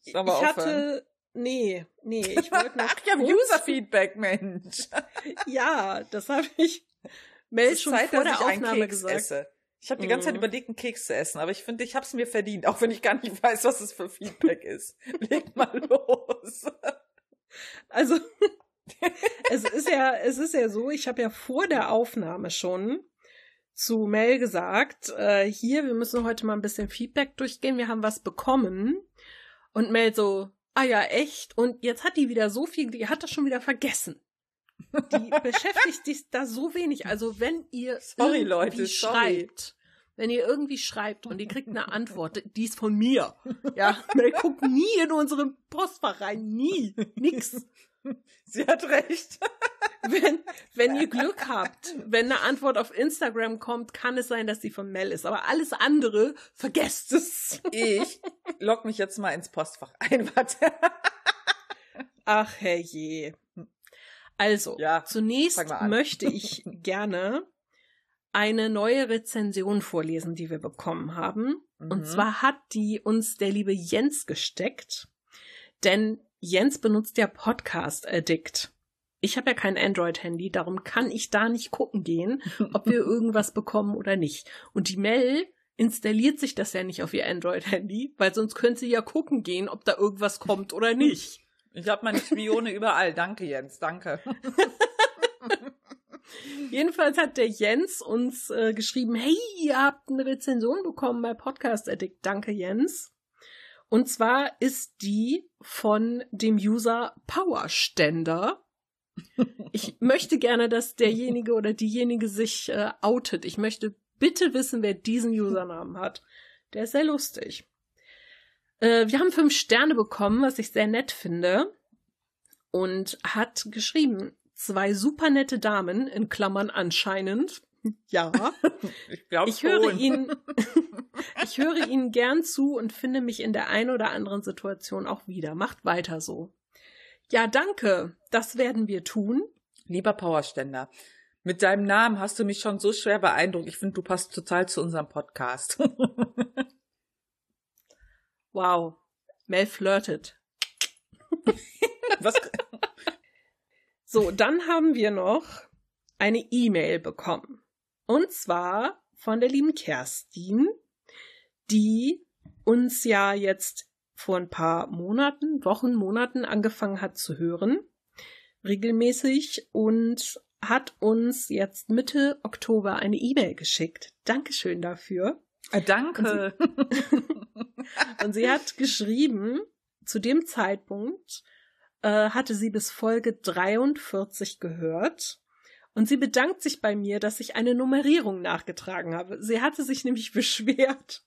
ich hatte, nee, nee, ich wollte noch. Ach, ich habe User-Feedback, Mensch. ja, das habe ich Mel schon Zeit, vor der Aufnahme gesagt. Esse. Ich habe die ganze Zeit mhm. überlegt, einen Keks zu essen, aber ich finde, ich habe es mir verdient, auch wenn ich gar nicht weiß, was es für Feedback ist. Leg mal los. Also es ist ja, es ist ja so, ich habe ja vor der Aufnahme schon zu Mel gesagt, äh, hier, wir müssen heute mal ein bisschen Feedback durchgehen, wir haben was bekommen. Und Mel so, ah ja, echt? Und jetzt hat die wieder so viel, die hat das schon wieder vergessen. Die beschäftigt sich da so wenig. Also wenn ihr sorry, Leute, schreibt, wenn ihr irgendwie schreibt und ihr kriegt eine Antwort, die ist von mir. Ja, Mel guckt nie in unseren Postfach rein, nie, nix. Sie hat recht. Wenn, wenn ihr Glück habt, wenn eine Antwort auf Instagram kommt, kann es sein, dass sie von Mel ist. Aber alles andere, vergesst es. Ich log mich jetzt mal ins Postfach ein, warte. Ach herrje. Also, ja, zunächst möchte ich gerne eine neue Rezension vorlesen, die wir bekommen haben. Mhm. Und zwar hat die uns der liebe Jens gesteckt. Denn Jens benutzt ja Podcast Addict. Ich habe ja kein Android-Handy, darum kann ich da nicht gucken gehen, ob wir irgendwas bekommen oder nicht. Und die Mel installiert sich das ja nicht auf ihr Android-Handy, weil sonst könnte sie ja gucken gehen, ob da irgendwas kommt oder nicht. Ich habe meine Spione überall. Danke, Jens. Danke. Jedenfalls hat der Jens uns äh, geschrieben, hey, ihr habt eine Rezension bekommen bei Podcast Addict. Danke, Jens. Und zwar ist die von dem User Powerständer. Ich möchte gerne, dass derjenige oder diejenige sich äh, outet. Ich möchte bitte wissen, wer diesen Usernamen hat. Der ist sehr lustig. Äh, wir haben fünf Sterne bekommen, was ich sehr nett finde. Und hat geschrieben, zwei super nette Damen, in Klammern anscheinend. Ja. ich glaube ich höre ihn, ich höre ihnen gern zu und finde mich in der einen oder anderen Situation auch wieder. Macht weiter so. Ja, danke. Das werden wir tun. Lieber Powerständer, mit deinem Namen hast du mich schon so schwer beeindruckt. Ich finde, du passt total zu unserem Podcast. Wow. Mel flirtet. Was? So, dann haben wir noch eine E-Mail bekommen. Und zwar von der lieben Kerstin, die uns ja jetzt vor ein paar Monaten, Wochen, Monaten angefangen hat zu hören. Regelmäßig und hat uns jetzt Mitte Oktober eine E-Mail geschickt. Dankeschön dafür. Äh, danke. Und sie, und sie hat geschrieben, zu dem Zeitpunkt äh, hatte sie bis Folge 43 gehört. Und sie bedankt sich bei mir, dass ich eine Nummerierung nachgetragen habe. Sie hatte sich nämlich beschwert,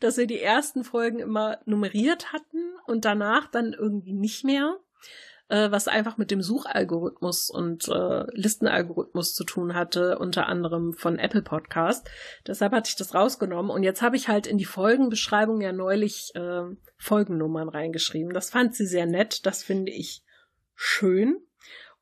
dass wir die ersten Folgen immer nummeriert hatten und danach dann irgendwie nicht mehr. Äh, was einfach mit dem Suchalgorithmus und äh, Listenalgorithmus zu tun hatte, unter anderem von Apple Podcast. Deshalb hatte ich das rausgenommen und jetzt habe ich halt in die Folgenbeschreibung ja neulich äh, Folgennummern reingeschrieben. Das fand sie sehr nett, das finde ich schön.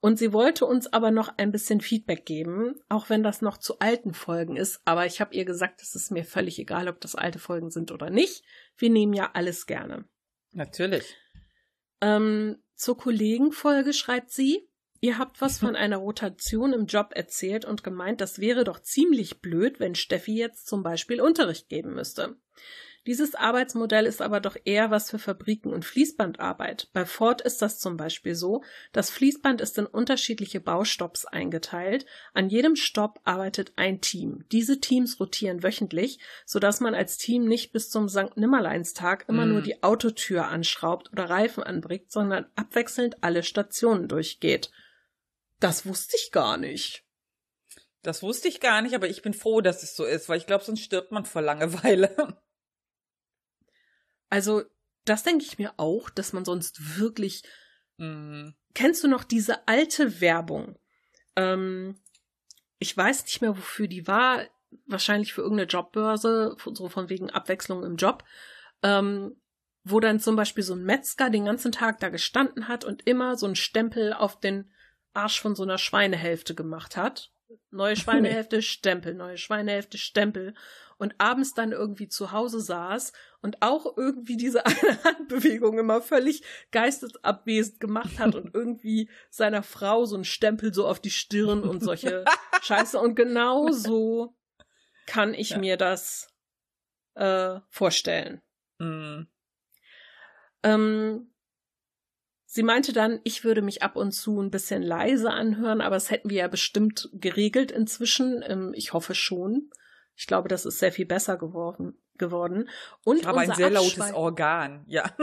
Und sie wollte uns aber noch ein bisschen Feedback geben, auch wenn das noch zu alten Folgen ist. Aber ich habe ihr gesagt, es ist mir völlig egal, ob das alte Folgen sind oder nicht. Wir nehmen ja alles gerne. Natürlich. Ähm, zur Kollegenfolge schreibt sie, ihr habt was von einer Rotation im Job erzählt und gemeint, das wäre doch ziemlich blöd, wenn Steffi jetzt zum Beispiel Unterricht geben müsste. Dieses Arbeitsmodell ist aber doch eher was für Fabriken und Fließbandarbeit. Bei Ford ist das zum Beispiel so. Das Fließband ist in unterschiedliche Baustopps eingeteilt. An jedem Stopp arbeitet ein Team. Diese Teams rotieren wöchentlich, sodass man als Team nicht bis zum St. Nimmerleinstag immer mm. nur die Autotür anschraubt oder Reifen anbringt, sondern abwechselnd alle Stationen durchgeht. Das wusste ich gar nicht. Das wusste ich gar nicht, aber ich bin froh, dass es so ist, weil ich glaube, sonst stirbt man vor Langeweile. Also, das denke ich mir auch, dass man sonst wirklich. Mhm. Kennst du noch diese alte Werbung? Ähm, ich weiß nicht mehr, wofür die war. Wahrscheinlich für irgendeine Jobbörse, so von wegen Abwechslung im Job. Ähm, wo dann zum Beispiel so ein Metzger den ganzen Tag da gestanden hat und immer so einen Stempel auf den Arsch von so einer Schweinehälfte gemacht hat. Neue Schweinehälfte, Stempel, neue Schweinehälfte, Stempel und abends dann irgendwie zu Hause saß und auch irgendwie diese eine Handbewegung immer völlig geistesabwesend gemacht hat und irgendwie seiner Frau so einen Stempel so auf die Stirn und solche Scheiße. Und genau so kann ich ja. mir das äh, vorstellen. Mm. Ähm, sie meinte dann, ich würde mich ab und zu ein bisschen leise anhören, aber das hätten wir ja bestimmt geregelt inzwischen. Ähm, ich hoffe schon. Ich glaube, das ist sehr viel besser geworden. geworden. Und ich habe ein sehr lautes Organ, ja.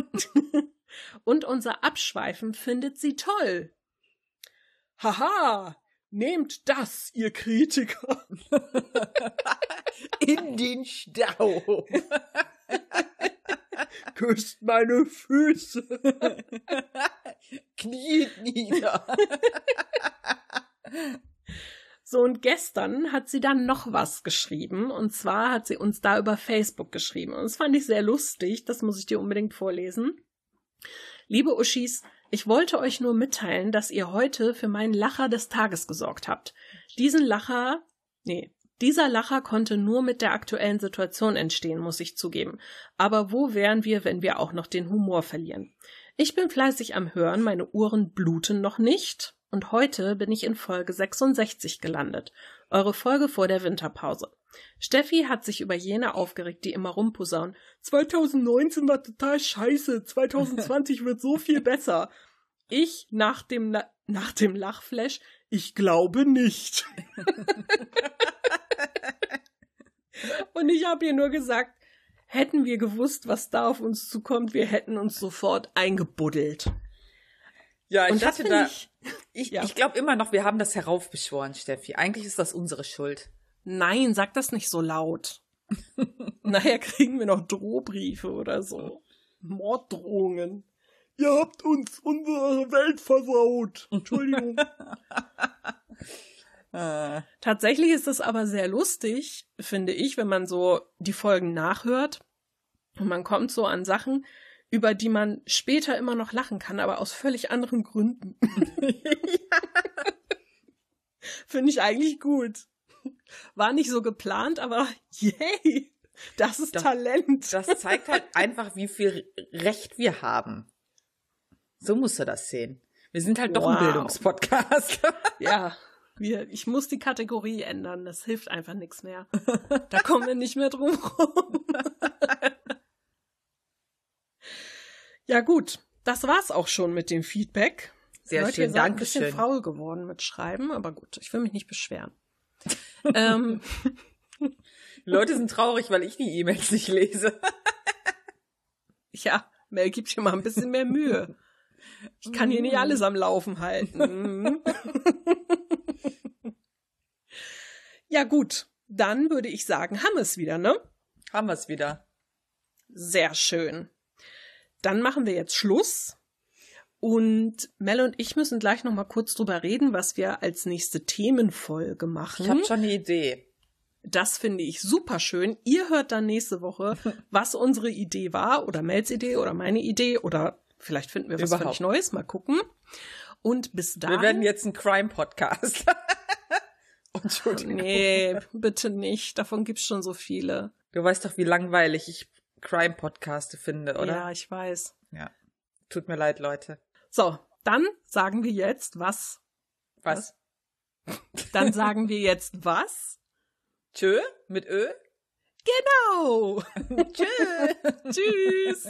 Und unser Abschweifen findet sie toll. Haha, nehmt das, ihr Kritiker. In den Stau. Küsst meine Füße. Kniet nieder. So, und gestern hat sie dann noch was geschrieben. Und zwar hat sie uns da über Facebook geschrieben. Und das fand ich sehr lustig. Das muss ich dir unbedingt vorlesen. Liebe Uschis, ich wollte euch nur mitteilen, dass ihr heute für meinen Lacher des Tages gesorgt habt. Diesen Lacher, nee, dieser Lacher konnte nur mit der aktuellen Situation entstehen, muss ich zugeben. Aber wo wären wir, wenn wir auch noch den Humor verlieren? Ich bin fleißig am Hören, meine Uhren bluten noch nicht. Und heute bin ich in Folge 66 gelandet. Eure Folge vor der Winterpause. Steffi hat sich über jene aufgeregt, die immer rumposaunen. 2019 war total scheiße. 2020 wird so viel besser. Ich nach dem, Na nach dem Lachflash, ich glaube nicht. Und ich habe ihr nur gesagt, hätten wir gewusst, was da auf uns zukommt, wir hätten uns sofort eingebuddelt. Ja, ich hatte da. Ich, ich, ja. ich glaube immer noch, wir haben das heraufbeschworen, Steffi. Eigentlich ist das unsere Schuld. Nein, sag das nicht so laut. Nachher kriegen wir noch Drohbriefe oder so. Morddrohungen. Ihr habt uns unsere Welt versaut. Entschuldigung. äh. Tatsächlich ist es aber sehr lustig, finde ich, wenn man so die Folgen nachhört und man kommt so an Sachen, über die man später immer noch lachen kann, aber aus völlig anderen Gründen. Finde ich eigentlich gut. War nicht so geplant, aber yay, das ist das, Talent. Das zeigt halt einfach, wie viel Recht wir haben. So musst du das sehen. Wir sind halt wow. doch ein Bildungspodcast. ja, wir, ich muss die Kategorie ändern. Das hilft einfach nichts mehr. Da kommen wir nicht mehr drum rum. Ja gut, das war's auch schon mit dem Feedback. Sehr Leute, schön, danke ein bisschen schön. faul geworden mit Schreiben, aber gut, ich will mich nicht beschweren. ähm. Leute sind traurig, weil ich die E-Mails nicht lese. ja, Mel gibt dir mal ein bisschen mehr Mühe. Ich kann hier nicht mhm. alles am Laufen halten. Ja gut, dann würde ich sagen, haben wir es wieder, ne? Haben wir es wieder. Sehr schön. Dann machen wir jetzt Schluss. Und Mel und ich müssen gleich noch mal kurz drüber reden, was wir als nächste Themenfolge machen. Ich habe schon eine Idee. Das finde ich super schön. Ihr hört dann nächste Woche, was unsere Idee war oder Mels Idee oder meine Idee oder vielleicht finden wir was Überhaupt. völlig Neues. Mal gucken. Und bis dahin. Wir werden jetzt ein Crime-Podcast. Entschuldigung. Nee, bitte nicht. Davon gibt's schon so viele. Du weißt doch, wie langweilig ich Crime-Podcaste finde, oder? Ja, ich weiß. ja. Tut mir leid, Leute. So, dann sagen wir jetzt was. Was? Dann sagen wir jetzt was. Tschö? Mit Ö? Genau. Tschö. Tschüss.